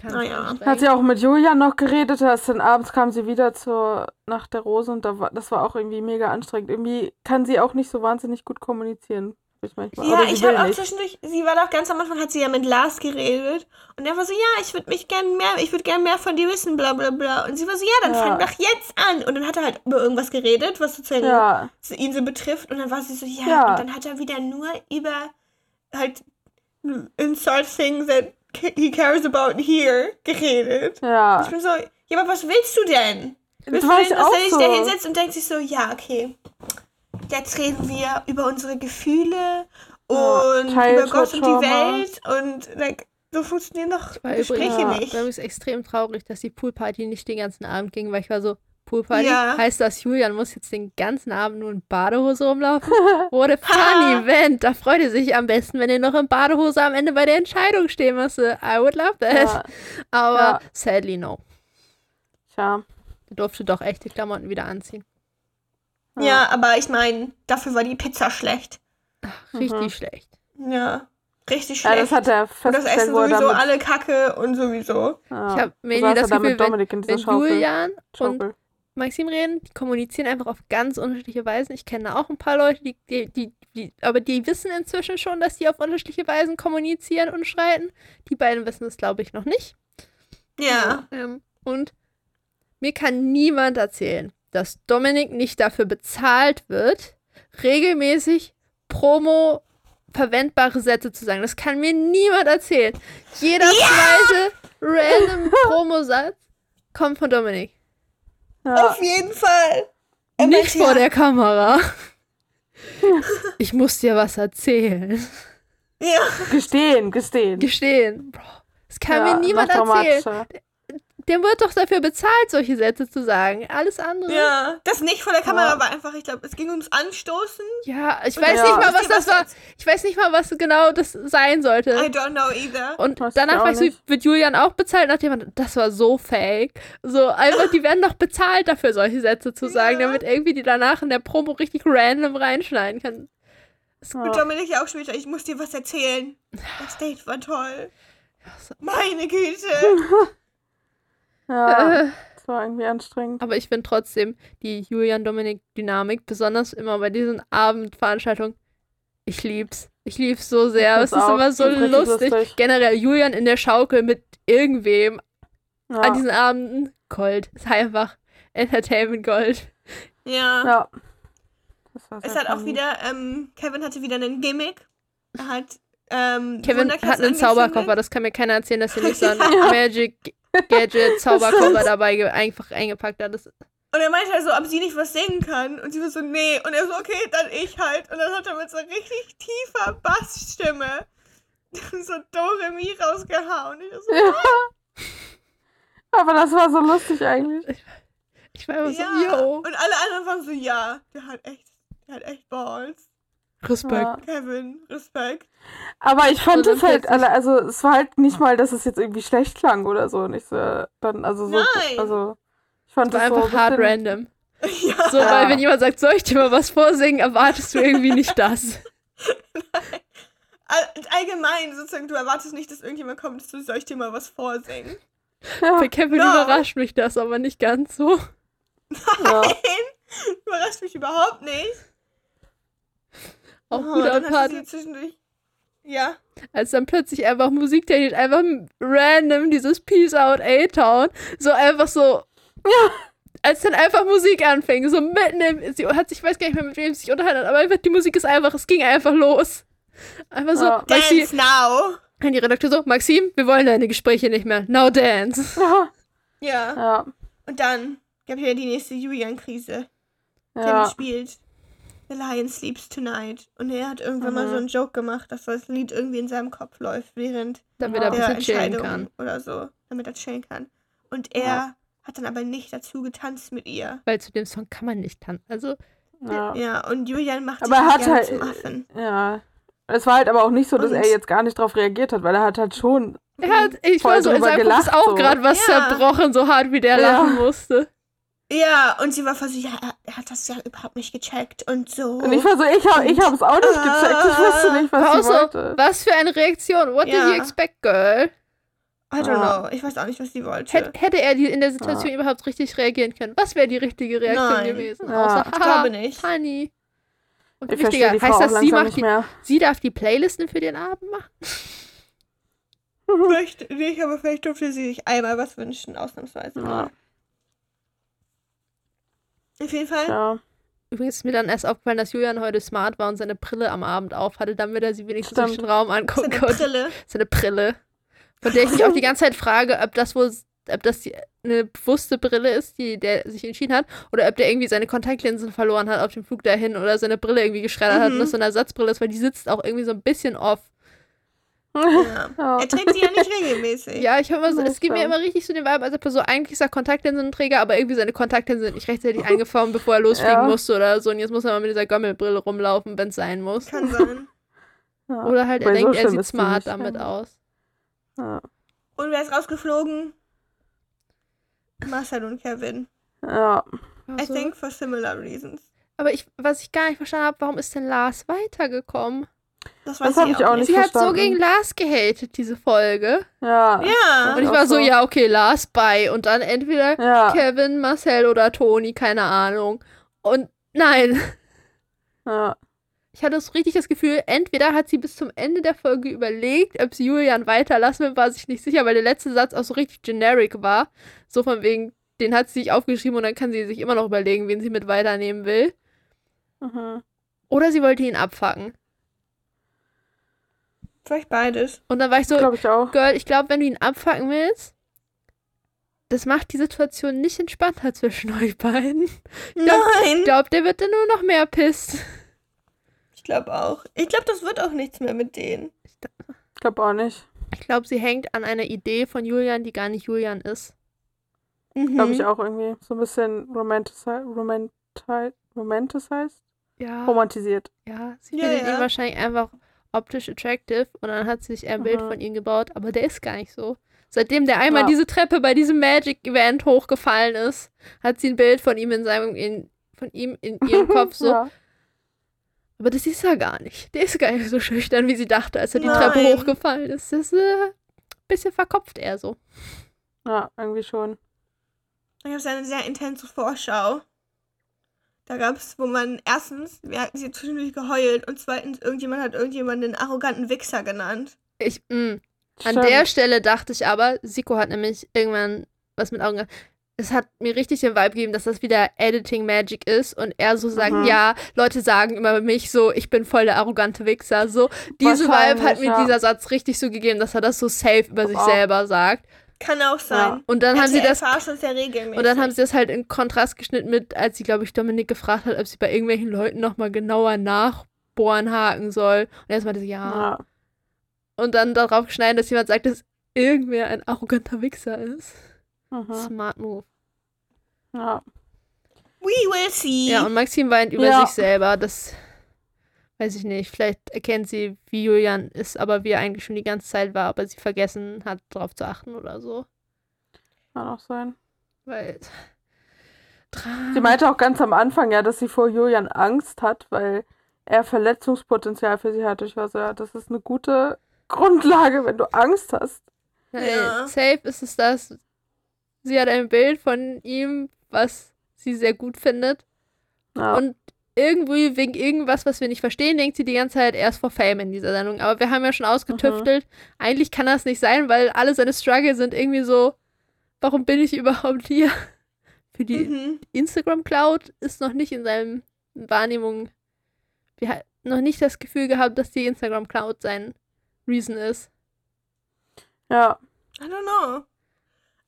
Ganz Naja. Hat sie auch mit Julian noch geredet, erst dann abends kam sie wieder zur Nacht der Rose und da war, das war auch irgendwie mega anstrengend. Irgendwie kann sie auch nicht so wahnsinnig gut kommunizieren. Ich manchmal. Ja, ich habe auch nicht. zwischendurch, sie war doch ganz am Anfang, hat sie ja mit Lars geredet. Und er war so, ja, ich würde mich gern mehr, ich würde gern mehr von dir wissen, bla bla bla. Und sie war so, ja, dann Ja. fang doch jetzt an. Und dann hat er halt über irgendwas geredet, was sozusagen Ja, ihn so betrifft. Und dann war sie so, ja. Ja. Und dann hat er wieder nur über halt insert things that he cares about here geredet. ja. Ich bin so, ja, aber was willst du denn? Willst du denn, ich dass er sich so. da hinsetzt und denkt sich so, ja, okay, jetzt reden wir über unsere Gefühle Ja, und über Childhood Gott und die. Welt und like, so funktionieren doch Gespräche übrigens, Ja. nicht. war übrigens extrem traurig, dass die Poolparty nicht den ganzen Abend ging, weil ich war so, Poolparty? Ja. Heißt das, Julian muss jetzt den ganzen Abend nur in Badehose rumlaufen? [LAUGHS] What a [LAUGHS] fun event. Da freut ihr sich am besten, wenn ihr noch in Badehose am Ende bei der Entscheidung stehen müsste. I would love that. ja. Aber Ja. sadly no. Tja. Er durfte doch echte Klamotten wieder anziehen. Ja, aber ich meine, dafür war die Pizza schlecht. Richtig Mhm. schlecht. Ja, richtig Ja, schlecht. das hat er und das Essen sowieso damit, alle Kacke und sowieso. ja, Ich habe saß das da Gefühl, mit wenn, wenn Schaufel. Julian und. Maxim reden, die kommunizieren einfach auf ganz unterschiedliche Weisen. Ich kenne auch ein paar Leute, die, die, die, die, aber die wissen inzwischen schon, dass die auf unterschiedliche Weisen kommunizieren und schreiten. Die beiden wissen es, glaube ich, noch nicht. Ja. Ähm, und mir kann niemand erzählen, dass Dominik nicht dafür bezahlt wird, regelmäßig Promo verwendbare Sätze zu sagen. Das kann mir niemand erzählen. Jeder zweite random Promosatz kommt von Dominik. Ja. Auf jeden Fall. Er Nicht vor ja, der Kamera. Ich muss dir was erzählen. Ja. Gestehen, gestehen. Gestehen. Bro, das kann Ja, mir niemand erzählen. Der wird doch dafür bezahlt, solche Sätze zu sagen. Alles andere. Ja, das nicht vor der Kamera Ja. war einfach, ich glaube, es ging ums Anstoßen. Ja, ich weiß ja. nicht mal, was das war. Ich weiß nicht mal, was genau das sein I sollte. don't know either. Und ich danach weißt du, wird Julian auch bezahlt, nachdem man, das war so fake. So, einfach, die werden doch bezahlt dafür, solche Sätze zu sagen, Ja. damit irgendwie die danach in der Promo richtig random reinschneiden kann. Ja. Und Dominik ja auch später, ich muss dir was erzählen. Das Date war toll. Meine Güte. [LAUGHS] Ja, Äh, das war irgendwie anstrengend. aber ich finde trotzdem die Julian-Dominik-Dynamik, besonders immer bei diesen Abendveranstaltungen, ich lieb's. Ich lieb's so sehr. Es ist immer so lustig. lustig. Generell Julian in der Schaukel mit irgendwem Ja, an diesen Abenden. Gold. Ist einfach Entertainment Gold. Ja. ja. Es hat auch wieder, ähm, Kevin hatte wieder einen Gimmick. Er hat, ähm, Kevin hat einen. Zauberkoffer. Das kann mir keiner erzählen, dass er nicht [LAUGHS] so einen Magic Gadget [LAUGHS] Zauberkoffer dabei einfach eingepackt hat. Das, Und er meinte halt so, ob sie nicht was singen kann. Und sie war so, nee. Und er so, okay, dann ich halt. Und dann hat er mit so richtig tiefer Bassstimme so Dore Mi rausgehauen. Und ich so, Ja. [LAUGHS] Aber das war so lustig eigentlich. ich war immer ja. so, yo. Und alle anderen waren so, ja, der hat echt, der hat echt Balls. Respekt. Ja. Kevin, Respekt. Aber ich fand Und es halt, also es war halt nicht mal, dass es jetzt irgendwie schlecht klang oder so. Nicht so, dann, also so, Nein. also ich fand Das war es so einfach ein hard bisschen- random. [LAUGHS] ja. So, Ja. weil wenn jemand sagt, soll ich dir mal was vorsingen, erwartest du irgendwie nicht das. [LAUGHS] All, allgemein, sozusagen, du erwartest nicht, dass irgendjemand kommt, so, soll ich dir mal was vorsingen? Ja, Bei Kevin No. überrascht mich das, aber nicht ganz so. ja. Nein, [LAUGHS] überrascht mich überhaupt nicht. Auch Oh, guter dann Part. zwischendurch. Ja. als dann plötzlich einfach musiktechnisch einfach random dieses Peace Out A-Town so einfach so [LAUGHS] als dann einfach Musik anfing so mitten im sie hat sich ich weiß gar nicht mehr mit wem sie sich unterhalten hat aber einfach die Musik ist einfach es ging einfach los einfach so Ja. Maxi, Dance now. die Redakteur so Maxim wir wollen deine Gespräche nicht mehr now dance Ja, [LAUGHS] Ja. ja, Und dann gab ja die nächste Julian-Krise. Ja. spielt The Lion Sleeps Tonight. Und er hat irgendwann mal Mhm. so einen Joke gemacht, dass das Lied irgendwie in seinem Kopf läuft, während damit er der Entscheidung kann oder so, damit er chillen kann. Und er Ja. hat dann aber nicht dazu getanzt mit ihr. weil zu dem Song kann man nicht tanzen also ja. Ja, und Julian macht Aber sich er halt hat gerne halt- zum Affen. Ja. Es war halt aber auch nicht so, dass Und- er jetzt gar nicht drauf reagiert hat, weil er hat halt schon. er hat ich Voll war so in drüber seinem Kopf ist gelacht, auch so. gerade was Ja. zerbrochen so hart wie der Ja. lachen musste Ja, und sie war voll so, ja, er- hat das ja überhaupt nicht gecheckt und so. Und ich war so, ich, hab, ich hab's auch nicht gecheckt. Ich wusste nicht, was auch sie wollte. was für eine Reaktion what did Ja. you expect girl I don't Ja. know. Ich weiß auch nicht, was sie wollte. Hätt, hätte er die in der Situation überhaupt richtig reagieren können? Was wäre die richtige Reaktion Nein. gewesen? Ja. Außer, Ich glaube nicht. Honey. Und Ich wichtiger, Frau heißt das, sie, macht die, sie darf die Playlisten für den Abend machen? [LAUGHS] Vielleicht nicht, aber vielleicht durfte sie sich einmal was wünschen, ausnahmsweise. Ja. Auf jeden Fall. Ja, Übrigens ist mir dann erst aufgefallen, dass Julian heute smart war und seine Brille am Abend auf hatte, damit er sie wenigstens durch Stimmt. den Raum Seine angucken konnte. Brille. Seine Brille. Von der ich mich auch die ganze Zeit frage, ob das wohl, ob das die, eine bewusste Brille ist, die der sich entschieden hat, oder ob der irgendwie seine Kontaktlinsen verloren hat auf dem Flug dahin oder seine Brille irgendwie geschreddert hat und Mhm. das so eine Ersatzbrille ist, weil die sitzt auch irgendwie so ein bisschen off. Ja. [LAUGHS] Er trägt sie ja nicht regelmäßig. Ja, ich habe immer so, es gibt mir immer richtig so den Vibe, als ob er so eigentlich ist er Kontaktlinsenträger, aber irgendwie seine Kontaktlinsen sind nicht rechtzeitig [LAUGHS] eingeformt, bevor er losfliegen Ja. musste oder so. Und jetzt muss er mal mit dieser Gommelbrille rumlaufen, wenn es sein muss. Kann sein. Ja. Oder halt, er Weil so denkt, er schlimm sieht smart damit ja. aus. Ja. Und wer ist rausgeflogen? Marcel und Kevin. ja. I think for similar reasons. aber ich, was ich gar nicht verstanden habe, warum ist denn Lars weitergekommen? Das, Das weiß hab ich auch nicht Sie hat so verstanden. gegen Lars gehatet, diese Folge. Ja. Ja. Und ich war so, so. ja, okay, Lars bei. Und dann entweder Ja. Kevin, Marcel oder Toni, keine Ahnung. Und nein, ja. ich hatte so richtig das Gefühl, entweder hat sie bis zum Ende der Folge überlegt, ob sie Julian weiterlassen will, war sich nicht sicher, weil der letzte Satz auch so richtig generic war. So von wegen, den hat sie sich aufgeschrieben und dann kann sie sich immer noch überlegen, wen sie mit weiternehmen will. Mhm. Oder sie wollte ihn abfacken. Vielleicht beides. Und dann war ich so, Glaube ich auch. Girl, ich glaube, wenn du ihn abfacken willst, das macht die Situation nicht entspannter zwischen euch beiden. glaub- Nein. Ich glaube, der wird dann nur noch mehr pisst. Ich glaube auch. Ich glaube, das wird auch nichts mehr mit denen. Ich glaube auch nicht. Ich glaube, sie hängt an einer Idee von Julian, die gar nicht Julian ist. Mhm. Glaube ich auch irgendwie. So ein bisschen romanticized? Ja. Romantisiert. Ja, sie Ja, findet ja. ihn wahrscheinlich einfach optisch attractive und dann hat sie sich ein Bild Mhm. von ihm gebaut, aber der ist gar nicht so. Seitdem der einmal Ja. diese Treppe bei diesem Magic-Event hochgefallen ist, hat sie ein Bild von ihm in seinem, in, von ihm in ihrem [LAUGHS] Kopf so. Ja. Aber das ist er gar nicht. Der ist gar nicht so schüchtern, wie sie dachte, als er die Nein. Treppe hochgefallen ist. Das ist äh, ein bisschen verkopft er so. ja, irgendwie schon. Gab es eine sehr intense Vorschau. Da gab es, wo man erstens, wir hatten sie zwischendurch geheult und zweitens, irgendjemand hat irgendjemanden einen arroganten Wichser genannt. Ich, mh. An Stimmt. der Stelle dachte ich aber, Siko hat nämlich irgendwann was mit Augen gehabt. Es hat mir richtig den Vibe gegeben, dass das wieder Editing Magic ist und er so sagt, Mhm. ja, Leute sagen immer über mich so, ich bin voll der arrogante Wichser. So, diese Vibe hat mir ja. dieser Satz richtig so gegeben, dass er das so safe über sich Auch. selber sagt. Kann auch sein. Und dann haben sie RTL das ja regelmäßig. Und dann haben sie das halt in Kontrast geschnitten mit, als sie, glaube ich, Dominik gefragt hat, ob sie bei irgendwelchen Leuten nochmal genauer nachbohren haken soll. Und erst meinte sie, ja. Ja. Und dann darauf geschneiden, dass jemand sagt, dass irgendwer ein arroganter Wichser ist. Mhm. Smart Move. ja. We will see. Ja, und Maxim weint über Ja. sich selber. Das weiß ich nicht. Vielleicht erkennt sie, wie Julian ist, aber wie er eigentlich schon die ganze Zeit war, aber sie vergessen hat, darauf zu achten oder so. Kann auch sein. Weil. Sie meinte auch ganz am Anfang ja, dass sie vor Julian Angst hat, weil er Verletzungspotenzial für sie hat. Ich war so, ja, das ist eine gute Grundlage, wenn du Angst hast. Ja. Safe ist es das. Sie hat ein Bild von ihm, was sie sehr gut findet. Ja. Und irgendwie, wegen irgendwas, was wir nicht verstehen, denkt sie die ganze Zeit erst vor Fame in dieser Sendung. Aber wir haben ja schon ausgetüftelt. Eigentlich kann das nicht sein, weil alle seine Struggle sind irgendwie so, warum bin ich [LAUGHS] überhaupt hier? Für die Mhm. Instagram-Cloud ist noch nicht in seinem Wahrnehmung. Wir haben noch nicht das Gefühl gehabt, dass die Instagram-Cloud sein Reason ist. ja. I don't know.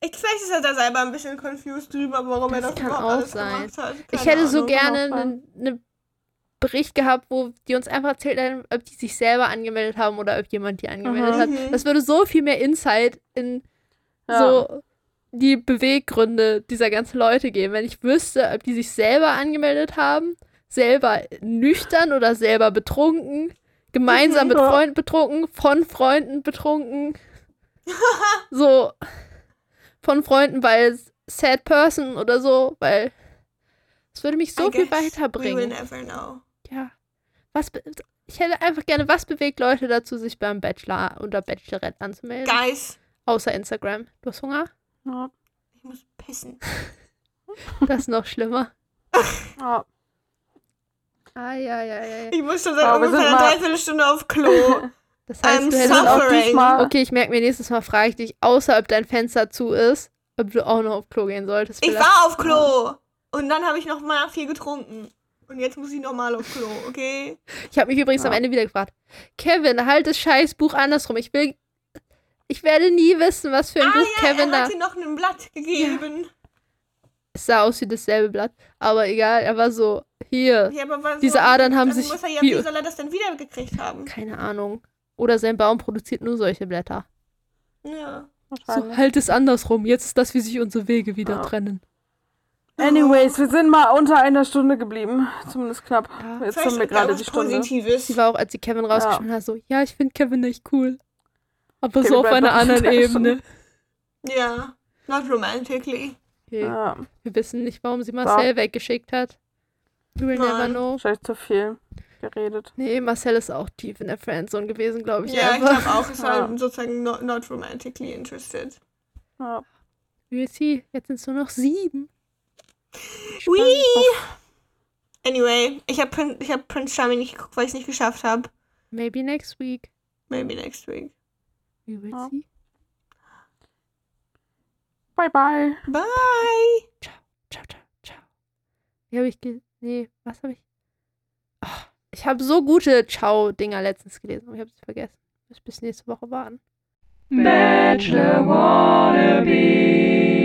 Ich, vielleicht ist er da selber ein bisschen confused drüber, warum er Das das kann überhaupt auch alles sein. gemacht hat. Ich Keine hätte so Ahnung. gerne kann auch einen ne Bericht gehabt, wo die uns einfach erzählt haben, ob die sich selber angemeldet haben oder ob jemand die angemeldet Mhm. hat. Mhm. Das würde so viel mehr Insight in Ja. so die Beweggründe dieser ganzen Leute geben. Wenn ich wüsste, ob die sich selber angemeldet haben, selber nüchtern oder selber betrunken, gemeinsam Mhm. mit Ja. Freunden betrunken, von Freunden betrunken. [LAUGHS] so von Freunden, weil sad person oder so, weil es würde mich so I viel guess We will weiterbringen. never know. Ja. Was ich hätte einfach gerne, was bewegt Leute dazu, sich beim Bachelor oder Bachelorette anzumelden? Guys, Außer Instagram. Du hast Hunger? Ja. ich muss pissen. [LAUGHS] Das ist noch schlimmer. ja. Ah, ja, ja, ja. ja. Ich muss schon seit wir ungefähr sind einer Dreiviertelstunde auf Klo. [LAUGHS] Das heißt, I'm du hättest auch suffering. diesmal- Okay, ich merke mir nächstes Mal, frage ich dich, außerhalb dein Fenster zu ist, ob du auch noch auf Klo gehen solltest. Ich war auf Klo. Und dann habe ich noch mal viel getrunken. Und jetzt muss ich nochmal auf Klo, okay? Ich habe mich übrigens am Ja. Ende wieder gefragt, Kevin, halt das scheiß Buch andersrum. Ich will, ich werde nie wissen, was für ein ah Buch ja, Kevin er da. hat dir noch ein Blatt gegeben. Es sah aus wie dasselbe Blatt, aber egal, er war so, hier, Ja, aber was Diese Adern haben dann sich Muss er ja, wie- wie soll er das denn wiedergekriegt haben? keine Ahnung. Oder sein Baum produziert nur solche Blätter. Ja. So, halt es andersrum. Jetzt ist das, wie sich unsere Wege wieder Ja. trennen. Anyways, wir sind mal unter einer Stunde geblieben. Zumindest knapp. Ja. Jetzt Vielleicht haben wir gerade die Stunde. Positives. Sie war auch, als sie Kevin rausgeschmissen hat, so, ja, ich finde Kevin echt cool. Aber Kevin so auf einer anderen Ebene. Ja. Not romantically. Okay. Ja, Wir wissen nicht, warum sie Marcel weggeschickt hat. We will never know. wahrscheinlich zu viel geredet. Nee, Marcel ist auch tief in der Friendzone gewesen, glaube ich. Ja, ich einfach. glaube auch, es war [LAUGHS] Ja. sozusagen not, not romantically interested. Ja. Wie ist sie? Jetzt sind es nur noch sieben. Whee! Anyway, ich habe Prin ich hab Prince Charming nicht geguckt, weil ich es nicht geschafft habe. Maybe next week. Maybe next week. We will Ja. see. Bye, bye. Bye! Ciao, ciao, ciao. Wie habe ich ge... Nee, was habe ich... Ich habe so gute Ciao-Dinger letztens gelesen, aber ich habe sie vergessen. Muss bis nächste Woche warten. Bachelor wannabe.